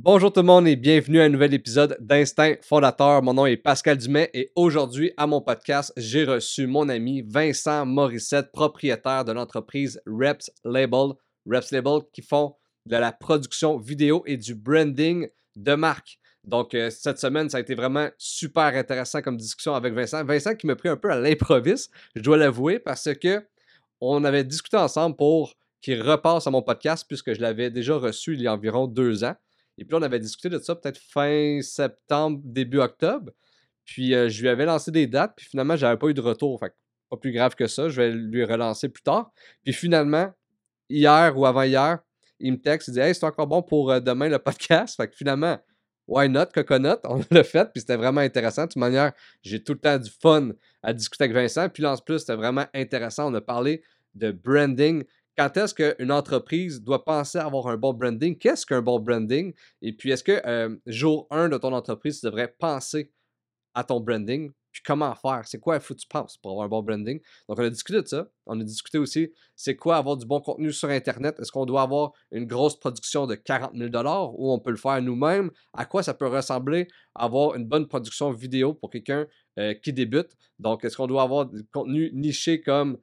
Bonjour tout le monde et bienvenue à un nouvel épisode d'Instinct Fondateur. Mon nom est Pascal Dumais et aujourd'hui à mon podcast, j'ai reçu mon ami Vincent Morissette, propriétaire de l'entreprise Reps Label. Reps Label qui font de la production vidéo et du branding de marque. Donc, euh, cette semaine, ça a été vraiment super intéressant comme discussion avec Vincent. Vincent qui m'a pris un peu à l'improviste, je dois l'avouer, parce que on avait discuté ensemble pour qu'il repasse à mon podcast puisque je l'avais déjà reçu il y a environ deux ans. Et puis, on avait discuté de ça peut-être fin septembre, début octobre. Puis, euh, je lui avais lancé des dates, puis finalement, j'avais pas eu de retour. Fait pas plus grave que ça. Je vais lui relancer plus tard. Puis, finalement, hier ou avant-hier, il me texte, il dit Hey, c'est encore bon pour euh, demain le podcast. Fait que finalement, why not, coconut? On l'a fait, puis c'était vraiment intéressant. De toute manière, j'ai tout le temps du fun à discuter avec Vincent. Puis là, en plus, c'était vraiment intéressant. On a parlé de branding, quand est-ce qu'une entreprise doit penser à avoir un bon branding? Qu'est-ce qu'un bon branding? Et puis, est-ce que euh, jour 1 de ton entreprise, tu devrais penser à ton branding? Puis comment faire? C'est quoi il faut que tu penses pour avoir un bon branding? Donc, on a discuté de ça. On a discuté aussi, c'est quoi avoir du bon contenu sur Internet? Est-ce qu'on doit avoir une grosse production de 40 000 ou on peut le faire nous-mêmes? À quoi ça peut ressembler avoir une bonne production vidéo pour quelqu'un euh, qui débute? Donc, est-ce qu'on doit avoir du contenu niché comme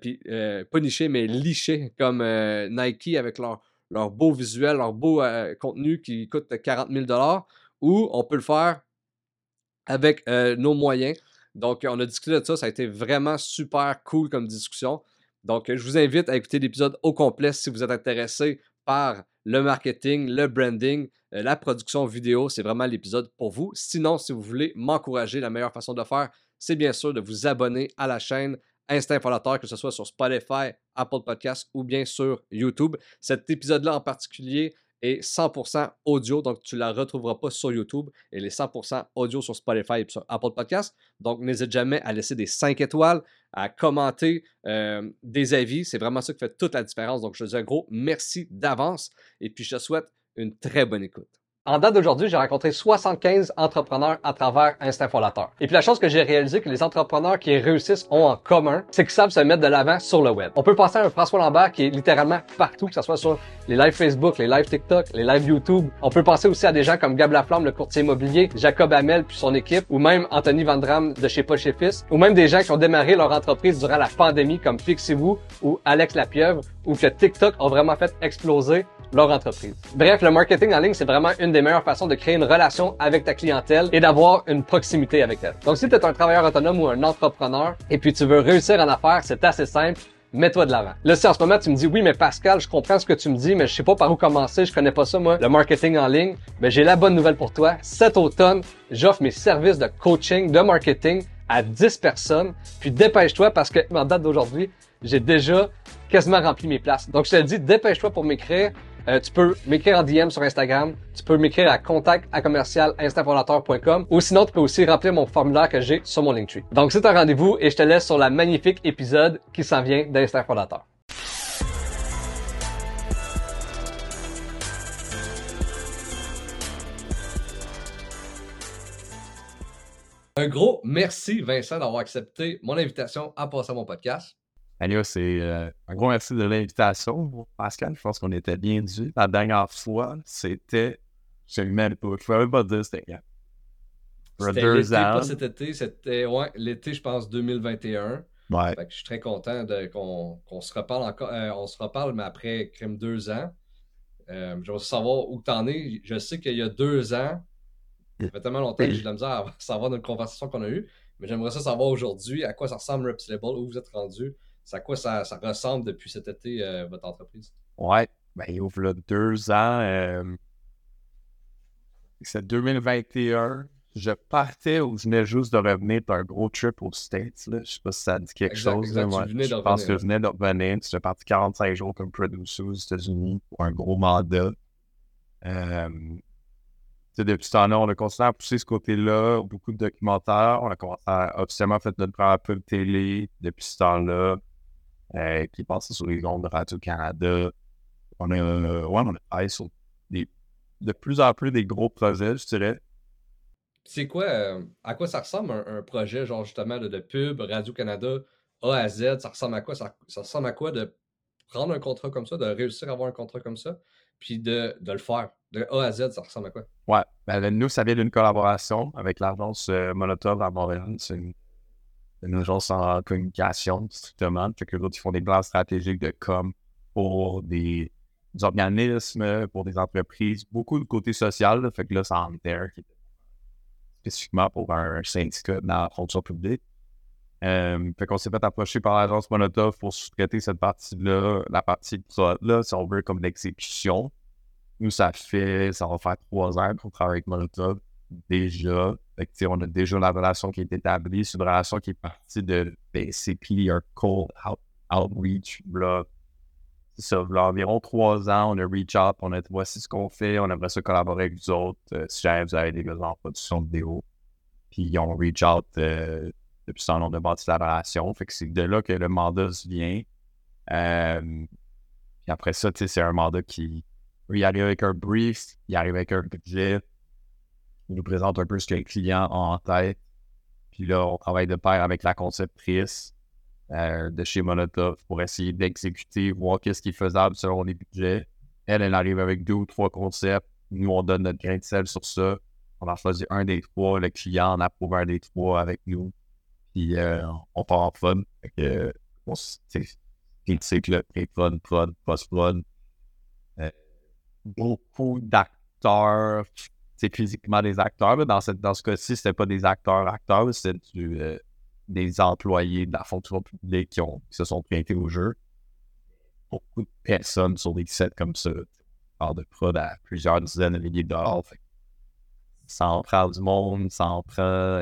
puis euh, pas niché, mais liché, comme euh, Nike avec leur, leur beau visuel, leur beau contenu qui coûte 40 000 ou on peut le faire avec nos moyens. Donc, on a discuté de ça. Ça a été vraiment super cool comme discussion. Donc, je vous invite à écouter l'épisode au complet si vous êtes intéressé par le marketing, le branding, la production vidéo. C'est vraiment l'épisode pour vous. Sinon, si vous voulez m'encourager, la meilleure façon de faire, c'est bien sûr de vous abonner à la chaîne, Instinct Fondateur, que ce soit sur Spotify, Apple Podcasts ou bien sur YouTube. Cet épisode-là en particulier est 100% audio, donc tu ne la retrouveras pas sur YouTube. Elle est 100% audio sur Spotify et sur Apple Podcasts. Donc n'hésite jamais à laisser des 5 étoiles, à commenter euh, des avis. C'est vraiment ça qui fait toute la différence. Donc je te dis un gros merci d'avance et puis je te souhaite une très bonne écoute. En date d'aujourd'hui, j'ai rencontré 75 entrepreneurs à travers Instinct. Et puis la chose que j'ai réalisé que les entrepreneurs qui réussissent ont en commun, c'est qu'ils savent se mettre de l'avant sur le web. On peut penser à un François Lambert qui est littéralement partout, que ce soit sur les lives Facebook, les lives TikTok, les lives YouTube. On peut penser aussi à des gens comme Gab Laflamme, le courtier immobilier, Jacob Hamel puis son équipe, ou même Anthony Vandram de chez Paul chez ou même des gens qui ont démarré leur entreprise durant la pandémie comme Fixez-vous ou Alex Lapieuvre, ou que TikTok a vraiment fait exploser leur entreprise. Bref, le marketing en ligne, c'est vraiment une des meilleures façons de créer une relation avec ta clientèle et d'avoir une proximité avec elle. Donc, si tu es un travailleur autonome ou un entrepreneur et puis tu veux réussir en affaires, c'est assez simple mets-toi de l'avant. Là, si en ce moment tu me dis oui, mais Pascal, je comprends ce que tu me dis, mais je sais pas par où commencer, je connais pas ça moi, le marketing en ligne, ben j'ai la bonne nouvelle pour toi. Cet automne, j'offre mes services de coaching, de marketing à 10 personnes. Puis dépêche-toi parce que en date d'aujourd'hui, j'ai déjà quasiment rempli mes places. Donc je te dis, dépêche-toi pour m'écrire. Euh, tu peux m'écrire en DM sur Instagram. Tu peux m'écrire à contact à commercial ou sinon tu peux aussi remplir mon formulaire que j'ai sur mon Linktree. Donc c'est un rendez-vous et je te laisse sur la magnifique épisode qui s'en vient d'Instinct. Un gros merci Vincent d'avoir accepté mon invitation à passer à mon podcast. Allez, c'est euh, un gros merci de l'invitation, Pascal. Je pense qu'on était bien dû. La dernière fois, c'était. Je ne même pas. Je ne même pas dire c'était quand. C'était pas cet été. C'était ouais, l'été, je pense, 2021. Ouais. Fait que je suis très content qu'on se reparle encore. Euh, on se reparle, mais après crème deux ans. Euh, je veux savoir où tu en es. Je sais qu'il y a deux ans, ça fait tellement longtemps que j'ai de la misère à savoir notre conversation qu'on a eue. Mais j'aimerais ça savoir aujourd'hui à quoi ça ressemble Reps où vous êtes rendu. C'est à quoi ça, ressemble depuis cet été, euh, votre entreprise? Ouais, ben, il ouvre là deux ans. Euh, c'est 2021. Je partais ou je venais juste de revenir d'un gros trip aux States. Là. Je sais pas si ça dit quelque chose. je pense que je venais de revenir. J'étais parti 45 jours comme producer aux États-Unis pour un gros mandat. Euh, depuis ce temps-là, on a continué à pousser ce côté-là, beaucoup de documentaires. On a commencé à officiellement fait notre première pub télé depuis ce temps-là euh, qui passait sur les ondes de Radio-Canada. On a, euh, ouais, on a travaillé sur des, de plus en plus des gros projets, je dirais. C'est quoi, euh, à quoi ça ressemble un, projet, genre justement de, pub, Radio-Canada, A à Z, ça ressemble à quoi? Ça, ressemble à quoi de prendre un contrat comme ça, de réussir à avoir un contrat comme ça, puis de, de le faire, De A à Z, ça ressemble à quoi? Ouais. Ben, nous, ça vient d'une collaboration avec l'agence euh, Molotov à Montréal. C'est une, agence en communication, strictement. Fait que ils font des plans stratégiques de com pour des, organismes, pour des entreprises, beaucoup de côté social. fait que là, c'est en terre qui spécifiquement pour un, syndicat dans la fonction publique. Euh, fait qu'on s'est fait approcher par l'agence Molotov pour sous-traiter cette partie-là, la partie là, si on veut, comme l'exécution. Nous, ça fait, ça va faire trois ans qu'on travaille avec Molotov déjà. Fait que, on a déjà la relation qui est établie. C'est une relation qui est partie de basically un cold outreach. Là, ça, là, environ trois ans, on a reach out, on a dit voici ce qu'on fait, on aimerait ça collaborer avec vous autres. Euh, si jamais vous avez des besoins en production vidéo. Puis ont reach out euh, depuis temps, on a bâti la relation. Fait que c'est de là que le mandat vient. Euh, puis après ça, c'est un mandat qui il arrive avec un brief, il arrive avec un budget, il nous présente un peu ce que le client a en tête. Puis là, on travaille de pair avec la conceptrice euh, de chez Molotov pour essayer d'exécuter, voir qu'est-ce qui est faisable selon les budgets. Elle, elle arrive avec deux ou trois concepts. Nous, on donne notre grain de sel sur ça. On a choisi un des trois. Le client en approuve un des trois avec nous. Puis euh, on part en fun. Fait que, on, cycle pré-prod, prod, post-prod. Euh, beaucoup d'acteurs, physiquement des acteurs. Mais dans, cette, dans ce cas-ci, c'était pas des acteurs-acteurs, c'était euh, des employés de la fonction publique qui, ont, se sont prêtés au jeu. Beaucoup de personnes sur des sets comme ça, hors de prod à plusieurs dizaines de milliers de dollars. Ça en prend du monde, ça en prend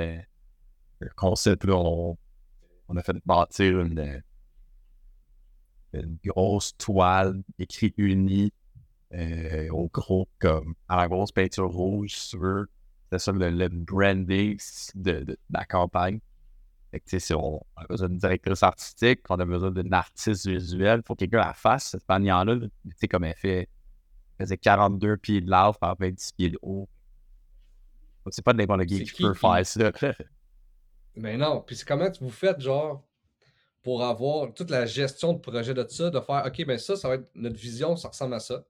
le concept, là, on, a fait bâtir une, une grosse toile écrite unie euh, au gros, comme à la grosse peinture rouge sur c'est ça le, branding de, la campagne. si on a besoin d'une directrice artistique, on a besoin d'un artiste visuel, il faut que quelqu'un la fasse, cette sais, comme elle fait, elle faisait 42 pieds de large par 26 pieds de haut. C'est pas n'importe qui qui peut faire ça. Mais non, puis c'est comment vous faites, genre, pour avoir toute la gestion de projet de ça, de faire, OK, ben ça, ça va être notre vision, ça ressemble à ça.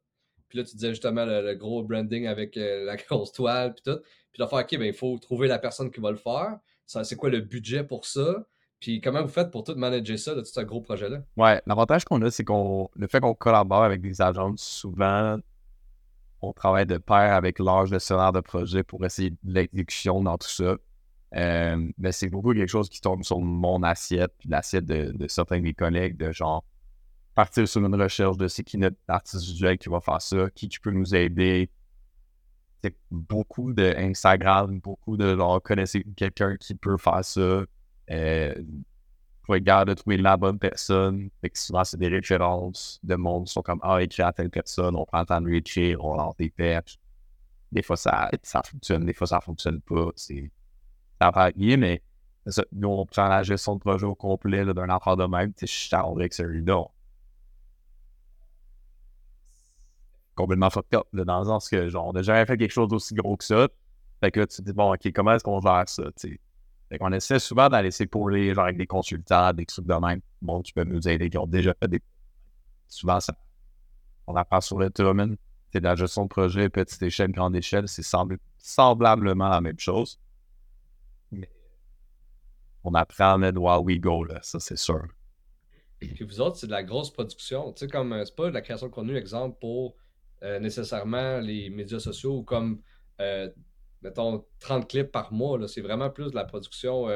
Puis là, tu disais justement le, gros branding avec euh, la grosse toile, puis tout. Puis de faire, OK, ben il faut trouver la personne qui va le faire. C'est quoi le budget pour ça? Puis comment vous faites pour tout manager ça, de tout ce gros projet-là? Ouais, l'avantage qu'on a, c'est qu'on le fait qu'on collabore avec des agences, souvent, on travaille de pair avec l'âge de gestionnaire de projet pour essayer de l'exécution dans tout ça. Euh, mais c'est beaucoup quelque chose qui tombe sur mon assiette, puis l'assiette de, certains de mes collègues, de genre partir sur une recherche de c'est qui notre artiste visuel qui va faire ça, qui, qui peut nous aider. C'est beaucoup de Instagram, beaucoup de genre connaissez quelqu'un qui peut faire ça. Euh, pour de trouver la bonne personne. Fait que souvent, c'est des références de monde qui sont comme Ah, écris à telle personne, on prend le temps de l'écrire, on lance des. Des fois, ça, ça fonctionne, des fois, ça fonctionne pas. C'est mais nous, on prend la gestion de projet au complet d'un enfant de même. Je suis avec celui-là. Complètement fucked up, dans le sens que, genre, on n'a jamais fait quelque chose d'aussi gros que ça. Fait que là, tu te dis, bon, OK, comment est-ce qu'on gère ça, tu Fait qu'on essaie souvent d'aller s'épauler, genre, avec des consultants, des trucs de même. Bon, tu peux nous aider, qui ont déjà fait des. Souvent, ça. On apprend sur le terminal. C'est de la gestion de projet, petite échelle, grande échelle. C'est semblablement la même chose on apprend à mettre we go, là, ça c'est sûr. Puis vous autres, c'est de la grosse production. Tu sais, comme euh, c'est pas de la création de contenu, exemple, pour euh, nécessairement les médias sociaux ou comme, euh, mettons, 30 clips par mois. C'est vraiment plus de la production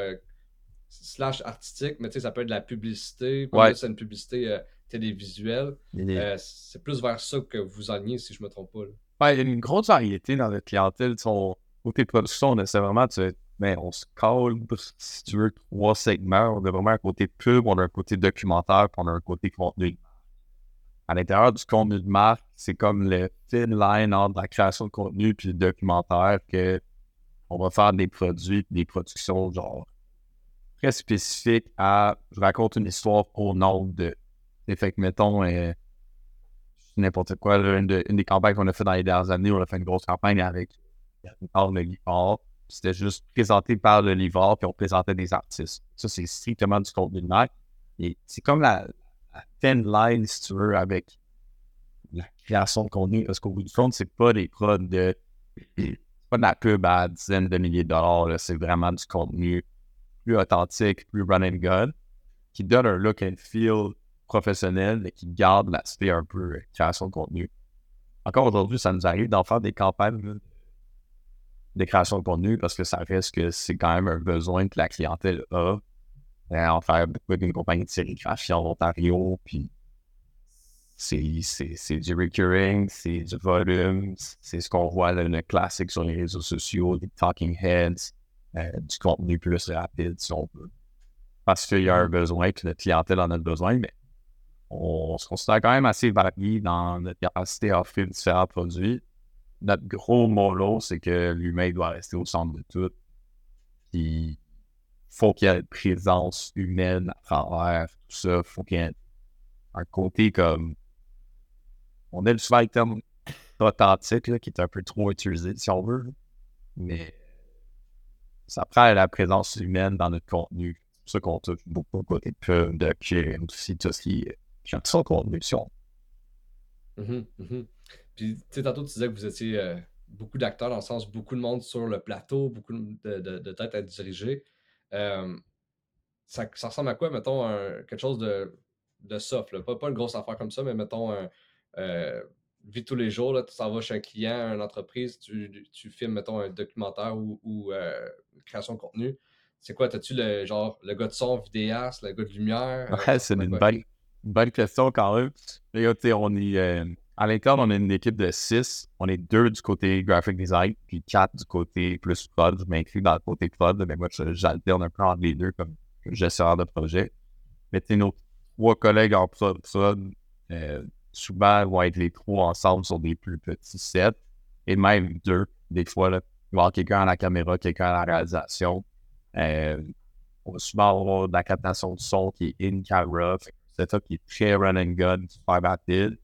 slash artistique, mais tu sais, ça peut être de la publicité. Ouais. C'est une publicité télévisuelle. c'est plus vers ça que vous alliez, si je me trompe pas. il y a une grosse variété dans notre clientèle. Son côté production, on essaie vraiment de mais on se colle, si tu veux, trois segments. On a vraiment un côté pub, on a un côté documentaire, puis on a un côté contenu. À l'intérieur du contenu de marque, c'est comme le thin line entre la création de contenu puis le documentaire que on va faire des produits, des productions genre très spécifiques à je raconte une histoire au nombre de. Fait que mettons euh, n'importe quoi, une, des campagnes qu'on a fait dans les dernières années, on a fait une grosse campagne avec le Guipard c'était juste présenté par le livre, puis on présentait des artistes. Ça, c'est strictement du contenu de marque. Et c'est comme la, thin line, si tu veux, avec la création de contenu. Parce qu'au bout du compte, c'est pas des prods de. Pas de la pub à dizaines de milliers de dollars. C'est vraiment du contenu plus authentique, plus run and gun, qui donne un look and feel professionnel et qui garde l'aspect un peu euh, création de contenu. Encore aujourd'hui, ça nous arrive d'en faire des campagnes de création de contenu parce que ça reste que c'est quand même un besoin que la clientèle a. Euh, en faire beaucoup d'une compagnie de sérigraphie en Ontario, puis c'est du recurring, c'est du volume, c'est ce qu'on voit le, le, classique sur les réseaux sociaux, des talking heads, euh, du contenu plus rapide si on veut. Parce qu'il y a un mm-hmm. besoin, que notre clientèle en a besoin, mais on se considère quand même assez varié dans notre capacité à offrir différents produits. Notre gros mollo, c'est que l'humain doit rester au centre de tout. Puis, faut qu'il y ait une présence humaine à travers tout ça. Faut qu'il y ait un côté comme. On a le souvent le terme authentique qui est un peu trop utilisé, si on veut. Mais ça prend la présence humaine dans notre contenu. C'est pour ça qu'on touche beaucoup côté pub, de qui aussi tout ce qui est son contenu. Mm Puis, tu sais, tantôt, tu disais que vous étiez euh, beaucoup d'acteurs, dans le sens beaucoup de monde sur le plateau, beaucoup de, de, têtes à diriger. Euh, ça, ça, ressemble à quoi, mettons, quelque chose de, de soft, Pas, pas une grosse affaire comme ça, mais mettons, un, euh, vie tous les jours, là, tu s'en vas chez un client, une entreprise, tu, tu filmes, mettons, un documentaire ou, ou euh, création de contenu. C'est quoi, as-tu le genre le gars de son vidéaste, le gars de lumière? Ouais, c'est une belle, bonne question quand même. on est, à l'interne, on est une équipe de six. On est deux du côté graphic design, puis quatre du côté plus prod. Je m'inclus dans le côté prod, mais moi, j'alterne un peu entre les deux comme gestionnaire de projet. Mais nos trois collègues en prod, euh, souvent vont être les trois ensemble sur des plus petits sets, et même deux, des fois. Il va y avoir quelqu'un à la caméra, quelqu'un à la réalisation. Euh, on va souvent avoir de la captation de son qui est in-camera setup qui est très run and gun, super rapide.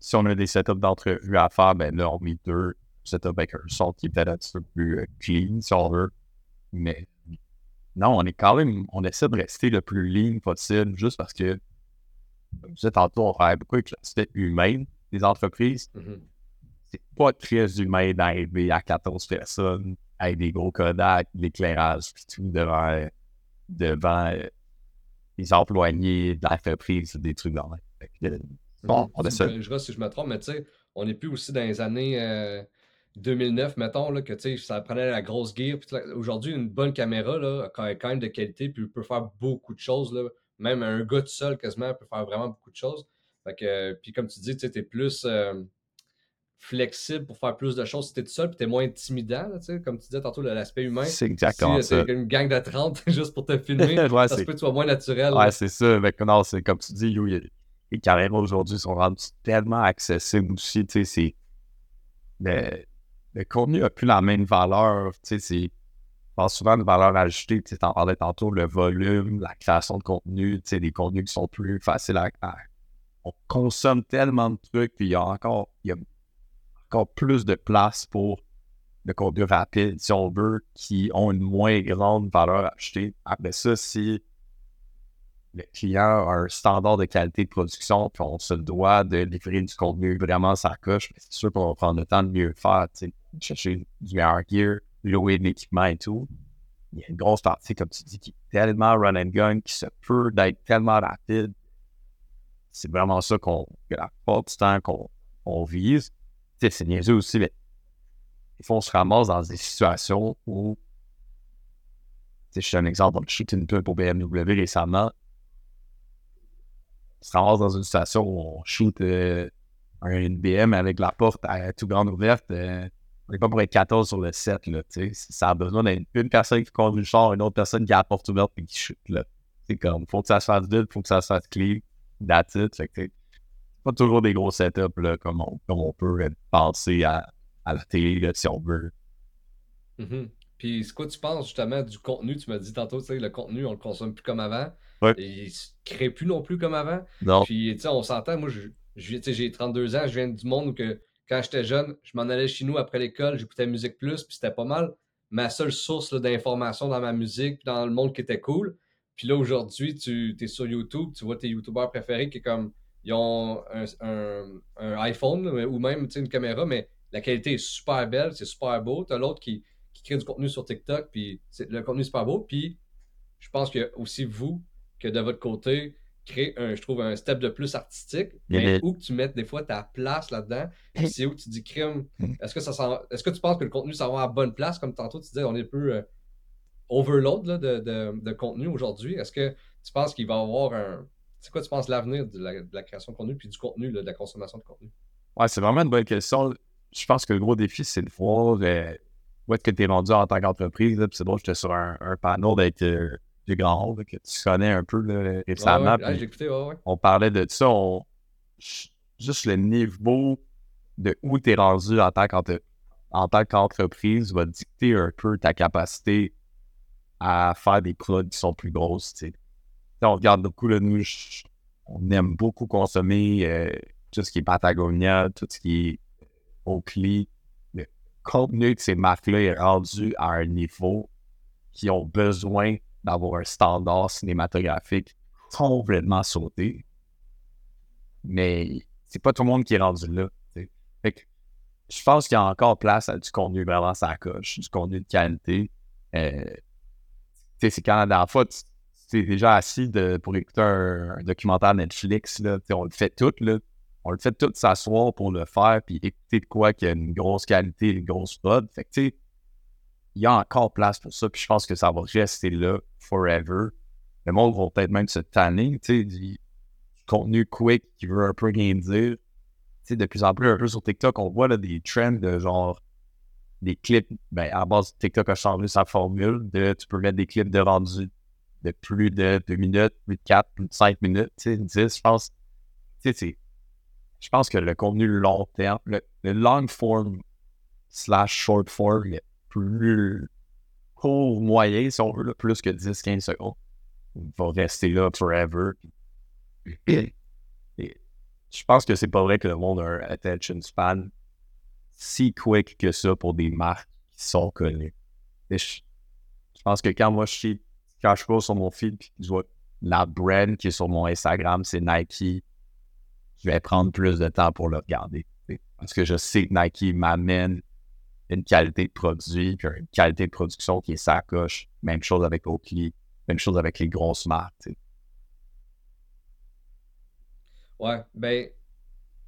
Si on a des setups d'entrevue à faire, ben là, on met deux setups avec un son qui est peut-être un petit peu plus euh, clean, si on veut. Mais non, on est quand même, on essaie de rester le plus lean possible, juste parce que, comme je disais tantôt, on travaille beaucoup avec l'aspect humain des entreprises. Mm-hmm. C'est pas très humain d'arriver à 14 personnes avec des gros Kodak, l'éclairage, puis tout devant, devant euh, les employés de l'entreprise, des trucs dans euh, Bon, on essaie. Je, si je me trompe, mais tu sais, on n'est plus aussi dans les années 2009, euh, mettons, là, que ça prenait la grosse gear. Aujourd'hui, une bonne caméra là, a quand même de qualité, puis peut faire beaucoup de choses. Là. Même un gars tout seul, quasiment, peut faire vraiment beaucoup de choses. Fait que, puis comme tu dis, tu es plus. Euh, flexible pour faire plus de choses si t'es tout seul, puis t'es moins intimidant, là, comme tu disais tantôt, l'aspect humain. C'est exactement si, euh, une gang de 30 juste pour te filmer, ouais, ça se peut que tu sois moins naturel. Ouais, c'est ça. Mais non, c'est comme tu dis, les carrières aujourd'hui sont rendues tellement accessibles aussi, tu sais. Le, contenu n'a plus la même valeur, tu sais, pense souvent de valeur ajoutée, tu en parlais tantôt, le volume, la création de contenu, tu sais, des contenus qui sont plus faciles à... On consomme tellement de trucs, puis il y a encore... Y a encore plus de place pour le contenu rapide, si on veut, qui ont une moins grande valeur achetée. Après ça, si le client a un standard de qualité de production, puis on se doit de livrer du contenu vraiment sa coche, c'est sûr qu'on va prendre le temps de mieux le faire, chercher du meilleur gear, louer de l'équipement et tout. Il y a une grosse partie, comme tu dis, qui est tellement run and gun, qui se peut d'être tellement rapide. C'est vraiment ça qu'on, que la plupart du temps qu'on vise c'est niaiseux aussi, mais il faut se ramasse dans des situations où, je suis un exemple, on shoot une pub pour BMW récemment. Se ramasse dans une situation où on shoot euh, un BM avec la porte à tout grande ouverte. Euh, on n'est pas pour être 14 sur le set, là, Ça a besoin d'être une personne qui conduit le char, une autre personne qui a la porte ouverte et qui shoot, là. Comme, faut que ça se fasse vite, faut que ça se fasse clean. That's it. Fait pas toujours des gros setups là, comme, on, comme on peut penser à, à la télé si on veut. Mm-hmm. Puis, c'est quoi tu penses justement du contenu? Tu m'as dit tantôt, tu sais, le contenu, on le consomme plus comme avant. Et il se crée plus non plus comme avant. Non. Puis, tu sais, on s'entend, moi, je, j'ai 32 ans, je viens du monde où que, quand j'étais jeune, je m'en allais chez nous après l'école, j'écoutais Musique Plus, puis c'était pas mal ma seule source d'information dans ma musique, dans le monde qui était cool. Puis là, aujourd'hui, tu es sur YouTube, tu vois tes YouTubeurs préférés qui est comme ils ont un, iPhone ou même une caméra, mais la qualité est super belle, c'est super beau. Tu as l'autre qui, crée du contenu sur TikTok, puis le contenu est super beau. Puis je pense que aussi vous, que de votre côté, créer un, je trouve, un step de plus artistique, mais où que tu mettes des fois ta place là-dedans. C'est où tu dis crime. Mm. Est-ce que ça est-ce que tu penses que le contenu ça va à la bonne place, comme tantôt tu disais, on est un peu euh, overload de, contenu aujourd'hui. Est-ce que tu penses qu'il va y avoir un. C'est quoi tu penses l'avenir de la, création de contenu puis du contenu, de la consommation de contenu? Ouais, c'est vraiment une bonne question. Je pense que le gros défi, c'est de voir euh, où est-ce que tu es rendu en tant qu'entreprise. C'est drôle, j'étais sur un, panneau d'être grand que tu connais un peu récemment. on parlait de ça. juste le niveau de où tu es rendu en tant qu'entreprise va dicter un peu ta capacité à faire des produits qui sont plus grosses. On regarde beaucoup, là, nous, on aime beaucoup consommer euh, tout ce qui est Patagonia, tout ce qui est Oakley. Le contenu de ces marques-là est rendu à un niveau qui ont besoin d'avoir un standard cinématographique complètement sauté. Mais c'est pas tout le monde qui est rendu là. je pense qu'il y a encore place à du contenu vraiment sa coche, du contenu de qualité. Euh, c'est quand la dernière fois, tu déjà assis pour écouter un, documentaire Netflix, là, on le fait tout, là. On le fait tout s'asseoir pour le faire, puis écouter de quoi qu'il y a une grosse qualité, une grosse prod. Fait que, tu sais, il y a encore place pour ça, puis je pense que ça va rester là forever. Le monde va peut-être même se tanner, tu sais, du contenu quick qui veut un peu rien dire. Tu sais, de plus en plus, un peu sur TikTok, on voit là, des trends de genre des clips, ben, à base, TikTok a changé sa formule de tu peux mettre des clips de rendu de plus de 2 minutes, plus de 4, plus de 5 minutes, tu sais, 10, je pense. Tu sais, je pense que le contenu long terme, le, long form slash short form, plus court moyen, si on veut, plus que 10-15 secondes, va rester là forever. je pense que c'est pas vrai que le monde a un attention span si quick que ça pour des marques qui sont connues. Je, pense que quand moi, je quand je sur mon feed et je vois la brand qui est sur mon Instagram, c'est Nike, je vais prendre plus de temps pour le regarder. Parce que je sais que Nike m'amène une qualité de produit, puis une qualité de production qui est sacoche. Même chose avec Oakley, même chose avec les grosses marques. Ouais, ben,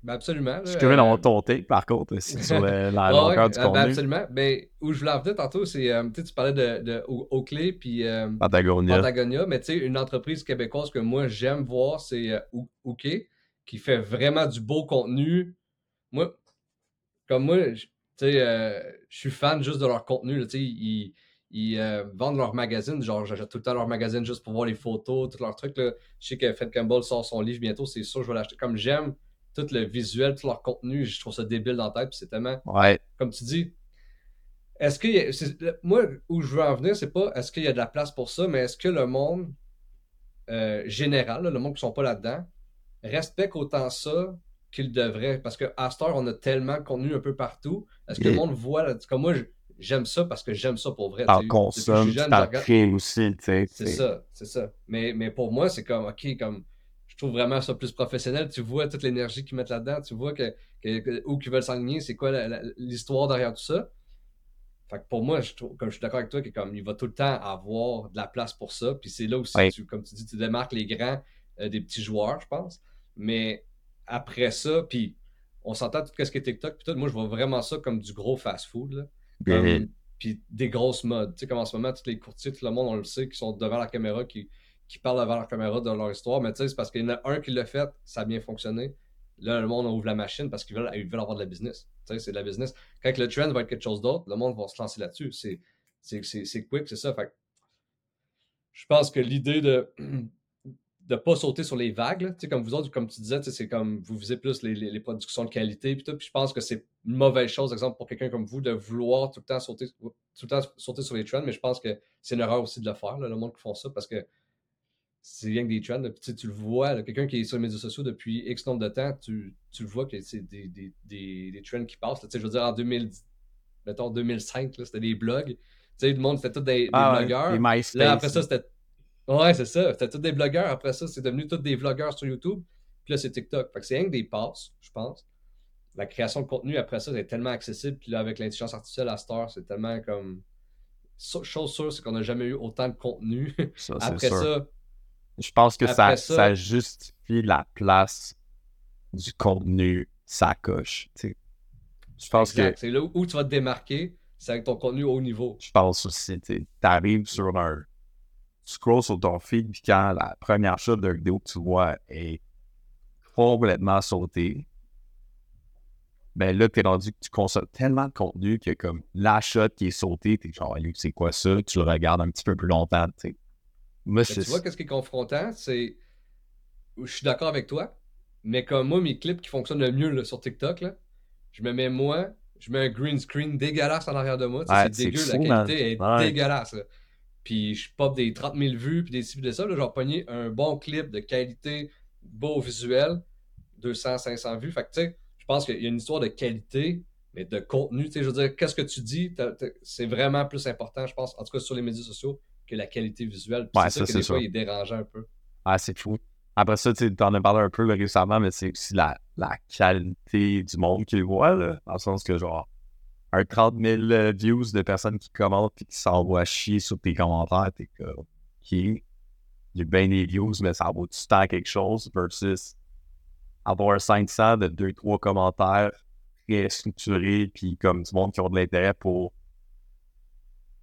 ben absolument. je suis curieux dans ton take, par contre, sur la longueur du ben contenu. absolument. Ben, où je voulais en venir tantôt, c'est, euh, tu parlais de, de Oakley puis euh, Patagonia. Patagonia, mais tu sais, une entreprise québécoise que moi j'aime voir, c'est euh, Oakley, qui fait vraiment du beau contenu. Moi, comme moi, tu sais, je suis fan juste de leur contenu. Ils, ils vendent leur magazine. Genre, j'achète tout le temps leur magazine juste pour voir les photos, tous leurs trucs. Là. Je sais que Fred Campbell sort son livre bientôt, c'est sûr, je vais l'acheter. Comme j'aime tout le visuel, tout leur contenu, je trouve ça débile dans la tête. Puis c'est tellement. Ouais. Comme tu dis, est-ce que. moi, où je veux en venir, c'est pas est-ce qu'il y a de la place pour ça, mais est-ce que le monde euh, général, le monde qui sont pas là-dedans, respecte autant ça qu'il devrait? Parce cette heure, on a tellement de contenu un peu partout. Est-ce que le monde voit. Comme moi, j'aime ça parce que j'aime ça pour vrai. T'en consommes, t'en crées aussi, tu sais. C'est ça, c'est ça. Mais, mais pour moi, c'est comme, OK, comme je trouve vraiment ça plus professionnel. Tu vois toute l'énergie qu'ils mettent là-dedans, tu vois que, où qu'ils veulent s'enligner, c'est quoi l'histoire derrière tout ça. Fait que pour moi, je trouve, comme je suis d'accord avec toi, que comme il va tout le temps avoir de la place pour ça. Puis c'est là aussi, tu, comme tu dis, tu démarques les grands euh, des petits joueurs, je pense. Mais après ça, puis on s'entend tout ce qui est TikTok, puis tout, moi je vois vraiment ça comme du gros fast-food. Puis des grosses modes. Tu sais, comme en ce moment, tous les courtiers, tout le monde, on le sait, qui sont devant la caméra, qui, qui parlent devant leur caméra de leur histoire, mais tu sais, c'est parce qu'il y en a un qui l'a fait, ça a bien fonctionné. Là, le monde ouvre la machine parce qu'ils veulent, ils veulent avoir de la business. Tu sais, c'est de la business. Quand le trend va être quelque chose d'autre, le monde va se lancer là-dessus. C'est, c'est, quick, c'est ça. Fait je pense que l'idée de ne pas sauter sur les vagues, sais, comme vous autres, comme tu disais, c'est comme vous visez plus les, les, productions de qualité, puis tout. Puis je pense que c'est une mauvaise chose, exemple, pour quelqu'un comme vous, de vouloir tout le temps sauter, tout le temps sauter sur les trends, mais je pense que c'est une erreur aussi de le faire, le monde qui font ça, parce que c'est rien que des trends. tu le vois, quelqu'un qui est sur les médias sociaux depuis X nombre de temps, tu, tu le vois que c'est des, des, des, des, trends qui passent. je veux dire, en 2000, mettons 2005, c'était des blogs. Tu sais, le monde, c'était tous des, ah, blogueurs. Là, après ça, c'était. Ouais, c'est ça. C'était tous des blogueurs. Après ça, c'est devenu tous des vlogueurs sur YouTube. Puis là, c'est TikTok. Fait que c'est rien que des passes, je pense. La création de contenu, après ça, c'est tellement accessible. Puis là, avec l'intelligence artificielle à Star, c'est tellement comme. Chose sûre, c'est qu'on n'a jamais eu autant de contenu. après ça. Je pense que ça, ça, justifie la place du contenu, ça coche. Je pense que. C'est là où tu vas te démarquer, c'est avec ton contenu haut niveau. Je pense aussi, tu arrives sur un. Scrolls sur ton feed, puis quand la première chose de vidéo que tu vois est complètement sautée, ben là, t'es rendu que tu consommes tellement de contenu que comme la shot qui est sautée, t'es genre, c'est quoi ça? Tu le regardes un petit peu plus longtemps, tu sais. Ben, tu vois, qu'est-ce qui est confrontant? C'est. Je suis d'accord avec toi, mais comme moi, mes clips qui fonctionnent le mieux sur TikTok, là, je me mets moi, je mets un green screen dégueulasse en arrière de moi. c'est dégueu, la qualité est dégueulasse. Puis je pop des 30 000 vues, puis des cibles de ça. Là, genre, pogné un bon clip de qualité, beau visuel, 200, 500 vues. Fait que, tu sais, je pense qu'il y a une histoire de qualité, mais de contenu. Tu sais, je veux dire, qu'est-ce que tu dis, c'est vraiment plus important, je pense, en tout cas sur les médias sociaux, que la qualité visuelle. c'est ça, que des fois, il est dérangeant un peu. Ah, c'est fou. Après ça, tu en as parlé un peu récemment, mais c'est aussi la, la, qualité du monde qui voit, là, dans le sens que, genre, un 30 000 euh, views de personnes qui commentent et qui s'envoient chier sur tes commentaires, t'es comme, OK, j'ai bien des views, mais ça vaut du temps quelque chose, versus avoir 500 de 2-3 commentaires très structurés, puis comme du monde qui ont de l'intérêt pour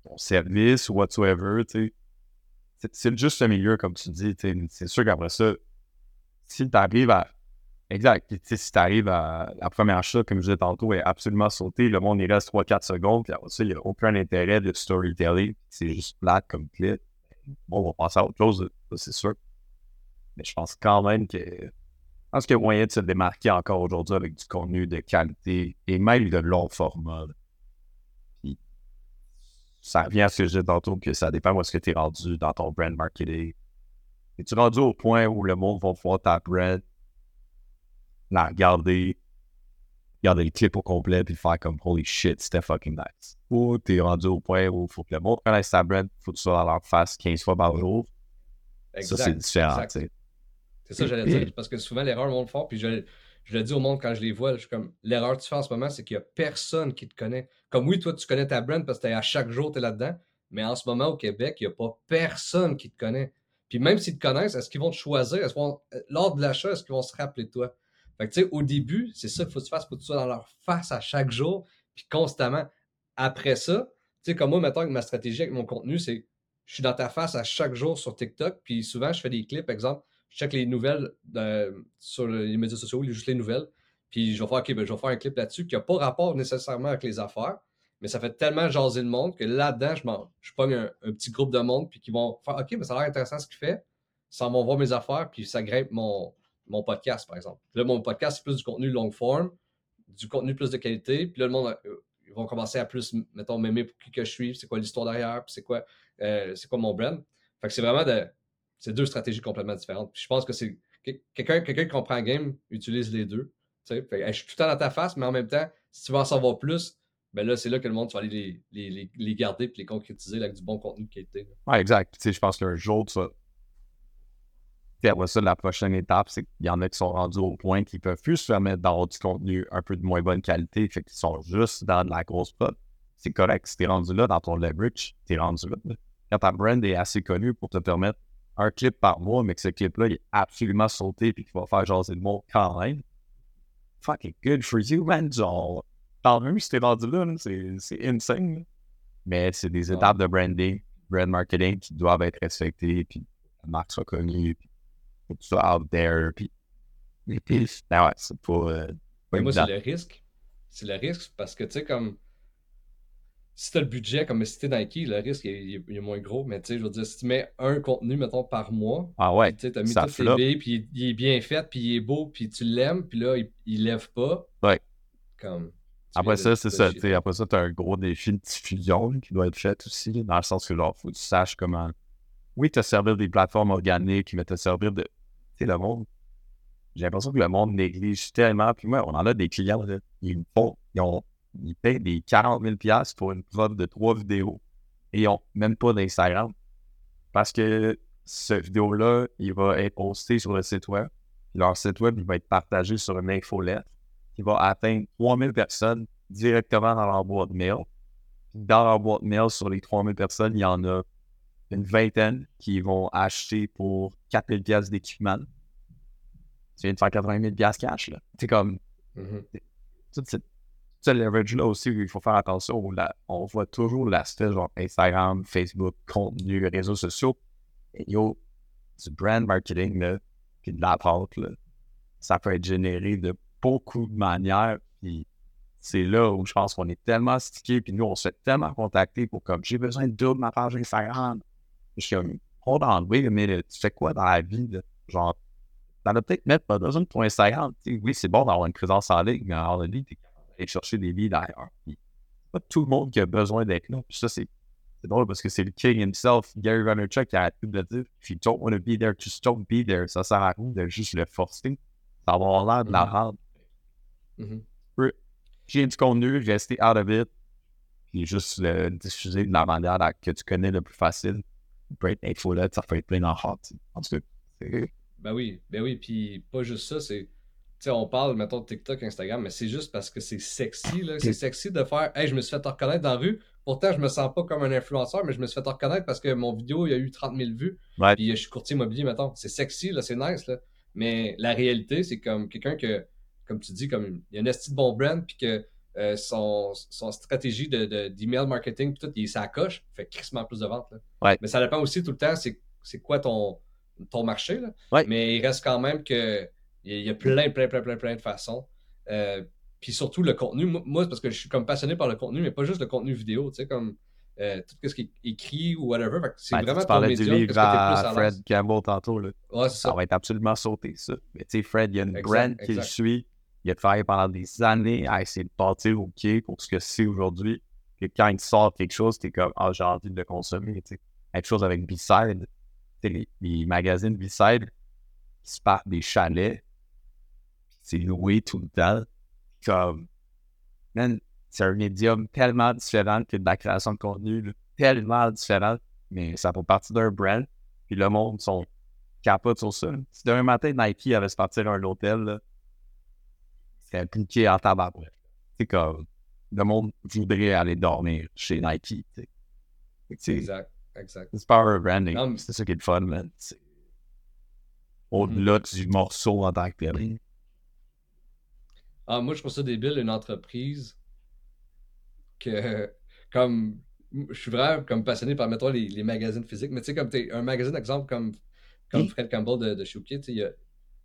ton service ou whatsoever, tu sais? C'est juste le milieu, comme tu dis. C'est sûr qu'après ça, si tu arrives à. Exact. Si tu arrives à la première chose, comme je disais tantôt, est absolument sauté, le monde il reste 3-4 secondes, puis il n'y a aucun intérêt de storytelling. C'est juste plat comme clip. Bon, on va passer à autre chose, c'est sûr. Mais je pense quand même que. Je pense qu'il y a moyen de se démarquer encore aujourd'hui avec du contenu de qualité et même de long format ça revient à ce que je disais tantôt, que ça dépend où est-ce que tu es rendu dans ton brand marketing. Es-tu rendu au point où le monde va voir ta brand, la regarder, regarder le clip au complet, puis faire comme holy shit, c'était fucking nice. Ou t'es rendu au point où il faut que le monde connaisse ta brand, il faut que tu sois dans leur face 15 fois par jour. ça, c'est différent, C'est ça que j'allais dire, parce que souvent, l'erreur, le monde fort, puis je, je le dis au monde quand je les vois, je suis comme, l'erreur que tu fais en ce moment, c'est qu'il n'y a personne qui te connaît. Comme oui, toi, tu connais ta brand parce que à chaque jour, tu es là-dedans. Mais en ce moment, au Québec, il n'y a pas personne qui te connaît. Puis même s'ils te connaissent, est-ce qu'ils vont te choisir? Est-ce vont, euh, lors de l'achat, est-ce qu'ils vont se rappeler de toi? Fait que, tu sais, au début, c'est ça qu'il faut que tu fasses. pour que tu sois dans leur face à chaque jour, puis constamment. Après ça, tu sais, comme moi, maintenant, ma stratégie avec mon contenu, c'est je suis dans ta face à chaque jour sur TikTok, puis souvent, je fais des clips, exemple, je check les nouvelles sur les médias sociaux, juste les nouvelles. Puis je vais faire, OK, ben, je vais faire un clip là-dessus qui n'a pas rapport nécessairement avec les affaires, mais ça fait tellement jaser le monde que là-dedans, je, je pogne un, un, petit groupe de monde puis qui vont faire OK, mais ça a l'air intéressant ce qu'il fait. Ça va voir mes affaires, puis ça grimpe mon, mon podcast, par exemple. Là, mon podcast, c'est plus du contenu long form, du contenu plus de qualité. Puis là, le monde, euh, ils vont commencer à plus, mettons, m'aimer pour qui que je suis, c'est quoi l'histoire derrière, puis c'est quoi, euh, c'est quoi mon brand. Fait que c'est vraiment de, c'est deux stratégies complètement différentes. Puis je pense que c'est quelqu'un qui comprend game utilise les deux. Fait, je suis tout le temps dans ta face, mais en même temps, si tu veux en savoir plus, ben là, c'est là que le monde, tu vas aller les, les, les garder et les concrétiser avec du bon contenu de qualité. Ouais, exact. Tu sais, je pense qu'un jour, ça. Puis après ça, la prochaine étape, c'est qu'il y en a qui sont rendus au point qu'ils peuvent plus se permettre d'avoir du contenu un peu de moins bonne qualité, fait qu'ils sont juste dans de la grosse pop. C'est correct. Si t'es rendu là dans ton leverage, t'es rendu là. Quand ta brand est assez connue pour te permettre un clip par mois, mais que ce clip-là est absolument sauté et qu'il va faire jaser le monde quand même. Fucking good for you, man. Genre, tant mieux si t'es rendu là, c'est insane. Mais c'est des étapes de branding, brand marketing qui doivent être respectées, puis la marque soit connue, puis ça out there, puis. Ben ouais, c'est pas. Euh, moi, c'est le risque. C'est le risque parce que, tu sais, comme si tu as le budget, comme si tu Nike, le risque est, est, moins gros. Mais tu sais, je veux dire, si tu mets un contenu, mettons, par mois, ah ouais, tu as mis toutes tes billes, puis il, est bien fait, puis il est beau, puis tu l'aimes, puis là, il, il, lève pas. Ouais. Comme. Après ça, c'est ça. Après ça, tu as un gros défi de diffusion qui doit être fait aussi, dans le sens que, genre, faut que tu saches comment. Oui, te servir des plateformes organiques, mais te servir de. Le monde. J'ai l'impression que le monde néglige tellement. Puis moi, on en a des clients, ils, font, ils ont ils payent des 40 000 pour une preuve de trois vidéos et ils n'ont même pas d'Instagram. Parce que ce vidéo-là, il va être posté sur le site web. Leur site web, il va être partagé sur une infolette qui va atteindre 3000 personnes directement dans leur boîte mail. Dans leur boîte mail, sur les 3000 personnes, il y en a une vingtaine qui vont acheter pour 4000 pièces d'équipement. Tu viens de faire 80 000 pièces cash, là. C'est comme... Mm ce leverage-là aussi, il faut faire attention. on voit toujours l'aspect genre Instagram, Facebook, contenu, réseaux sociaux. Et yo, du brand marketing, là, puis de la vente, là, ça peut être généré de beaucoup de manières. Puis c'est là où je pense qu'on est tellement stické, puis nous, on se fait tellement contacter pour comme j'ai besoin de double ma page Instagram. Je suis comme, hold on, wait a minute, tu fais quoi dans la vie? Là? Genre, t'en as peut-être même pas besoin de ton Instagram. oui, c'est bon d'avoir une présence en ligne, mais en ligne, t'es aller chercher des leads ailleurs. pas tout le monde qui a besoin d'être là. Puis ça, c'est drôle parce que c'est le king himself, Gary Vaynerchuk, qui a tout de dire if you don't want to be there, just don't be there. Ça sert à rien de juste le forcer. Ça va avoir l'air de la mm-hmm. rendre. Mm-hmm. J'ai du contenu, rester out of it, puis juste le diffuser de la manière que tu connais le plus facile. Être infolette, ça peut être plein d'enfants. En tout cas. Ben oui, ben oui, puis pas juste ça, c'est sais, on parle, mettons, de TikTok, Instagram, mais c'est juste parce que c'est sexy, là. C'est sexy de faire, hey, je me suis fait reconnaître dans la rue. Pourtant, je me sens pas comme un influenceur, mais je me suis fait reconnaître parce que mon vidéo, il y a eu 30 000 vues. Puis je suis courtier immobilier, mettons. C'est sexy, là, c'est nice, là. Mais la réalité, c'est comme quelqu'un que, comme tu dis, comme il y a un esti de bon brand, puis que euh, son, son, stratégie d'email de, marketing, tout, il s'accroche, fait crissement plus de ventes. Là. Mais ça dépend aussi tout le temps, c'est quoi ton, ton marché. Là. Mais il reste quand même que il y a plein, plein, plein, plein, plein de façons. Euh, puis surtout le contenu. Moi, c'est parce que je suis comme passionné par le contenu, mais pas juste le contenu vidéo, tu sais, comme euh, tout ce qui est écrit ou whatever. C'est ben, vraiment tu parlais du livre à Fred Campbell tantôt. Là. ça. va être absolument sauté, ça. Mais tu sais, Fred, il y a une brand qui le suit. Il a travaillé pendant des années à essayer de bâtir OK pour ce que c'est aujourd'hui. Et quand il sort quelque chose, t'es comme, ah, j'ai envie de le consommer. Tu sais. Quelque chose avec B-Side. Les, les magazines B-Side qui se partent des chalets c'est loué tout le temps. Comme, c'est un médium tellement différent que de la création de contenu, tellement différent, mais ça fait partie d'un brand. Puis le monde sont capote sur ça. Si demain matin, Nike avait se partir à un hôtel, c'est appliqué en tabac. C'est comme, le monde voudrait aller dormir chez Nike. Exact, exact. C'est power branding. C'est ça qui est le fun, man. Au-delà mm-hmm. du morceau en tant que tel. Ah, moi, je trouve ça débile, une entreprise que, comme, je suis vraiment comme passionné par, mettons, les, les magazines physiques, mais tu sais, comme es, un magazine, exemple, comme, comme Fred Campbell de, de Chouki, tu sais,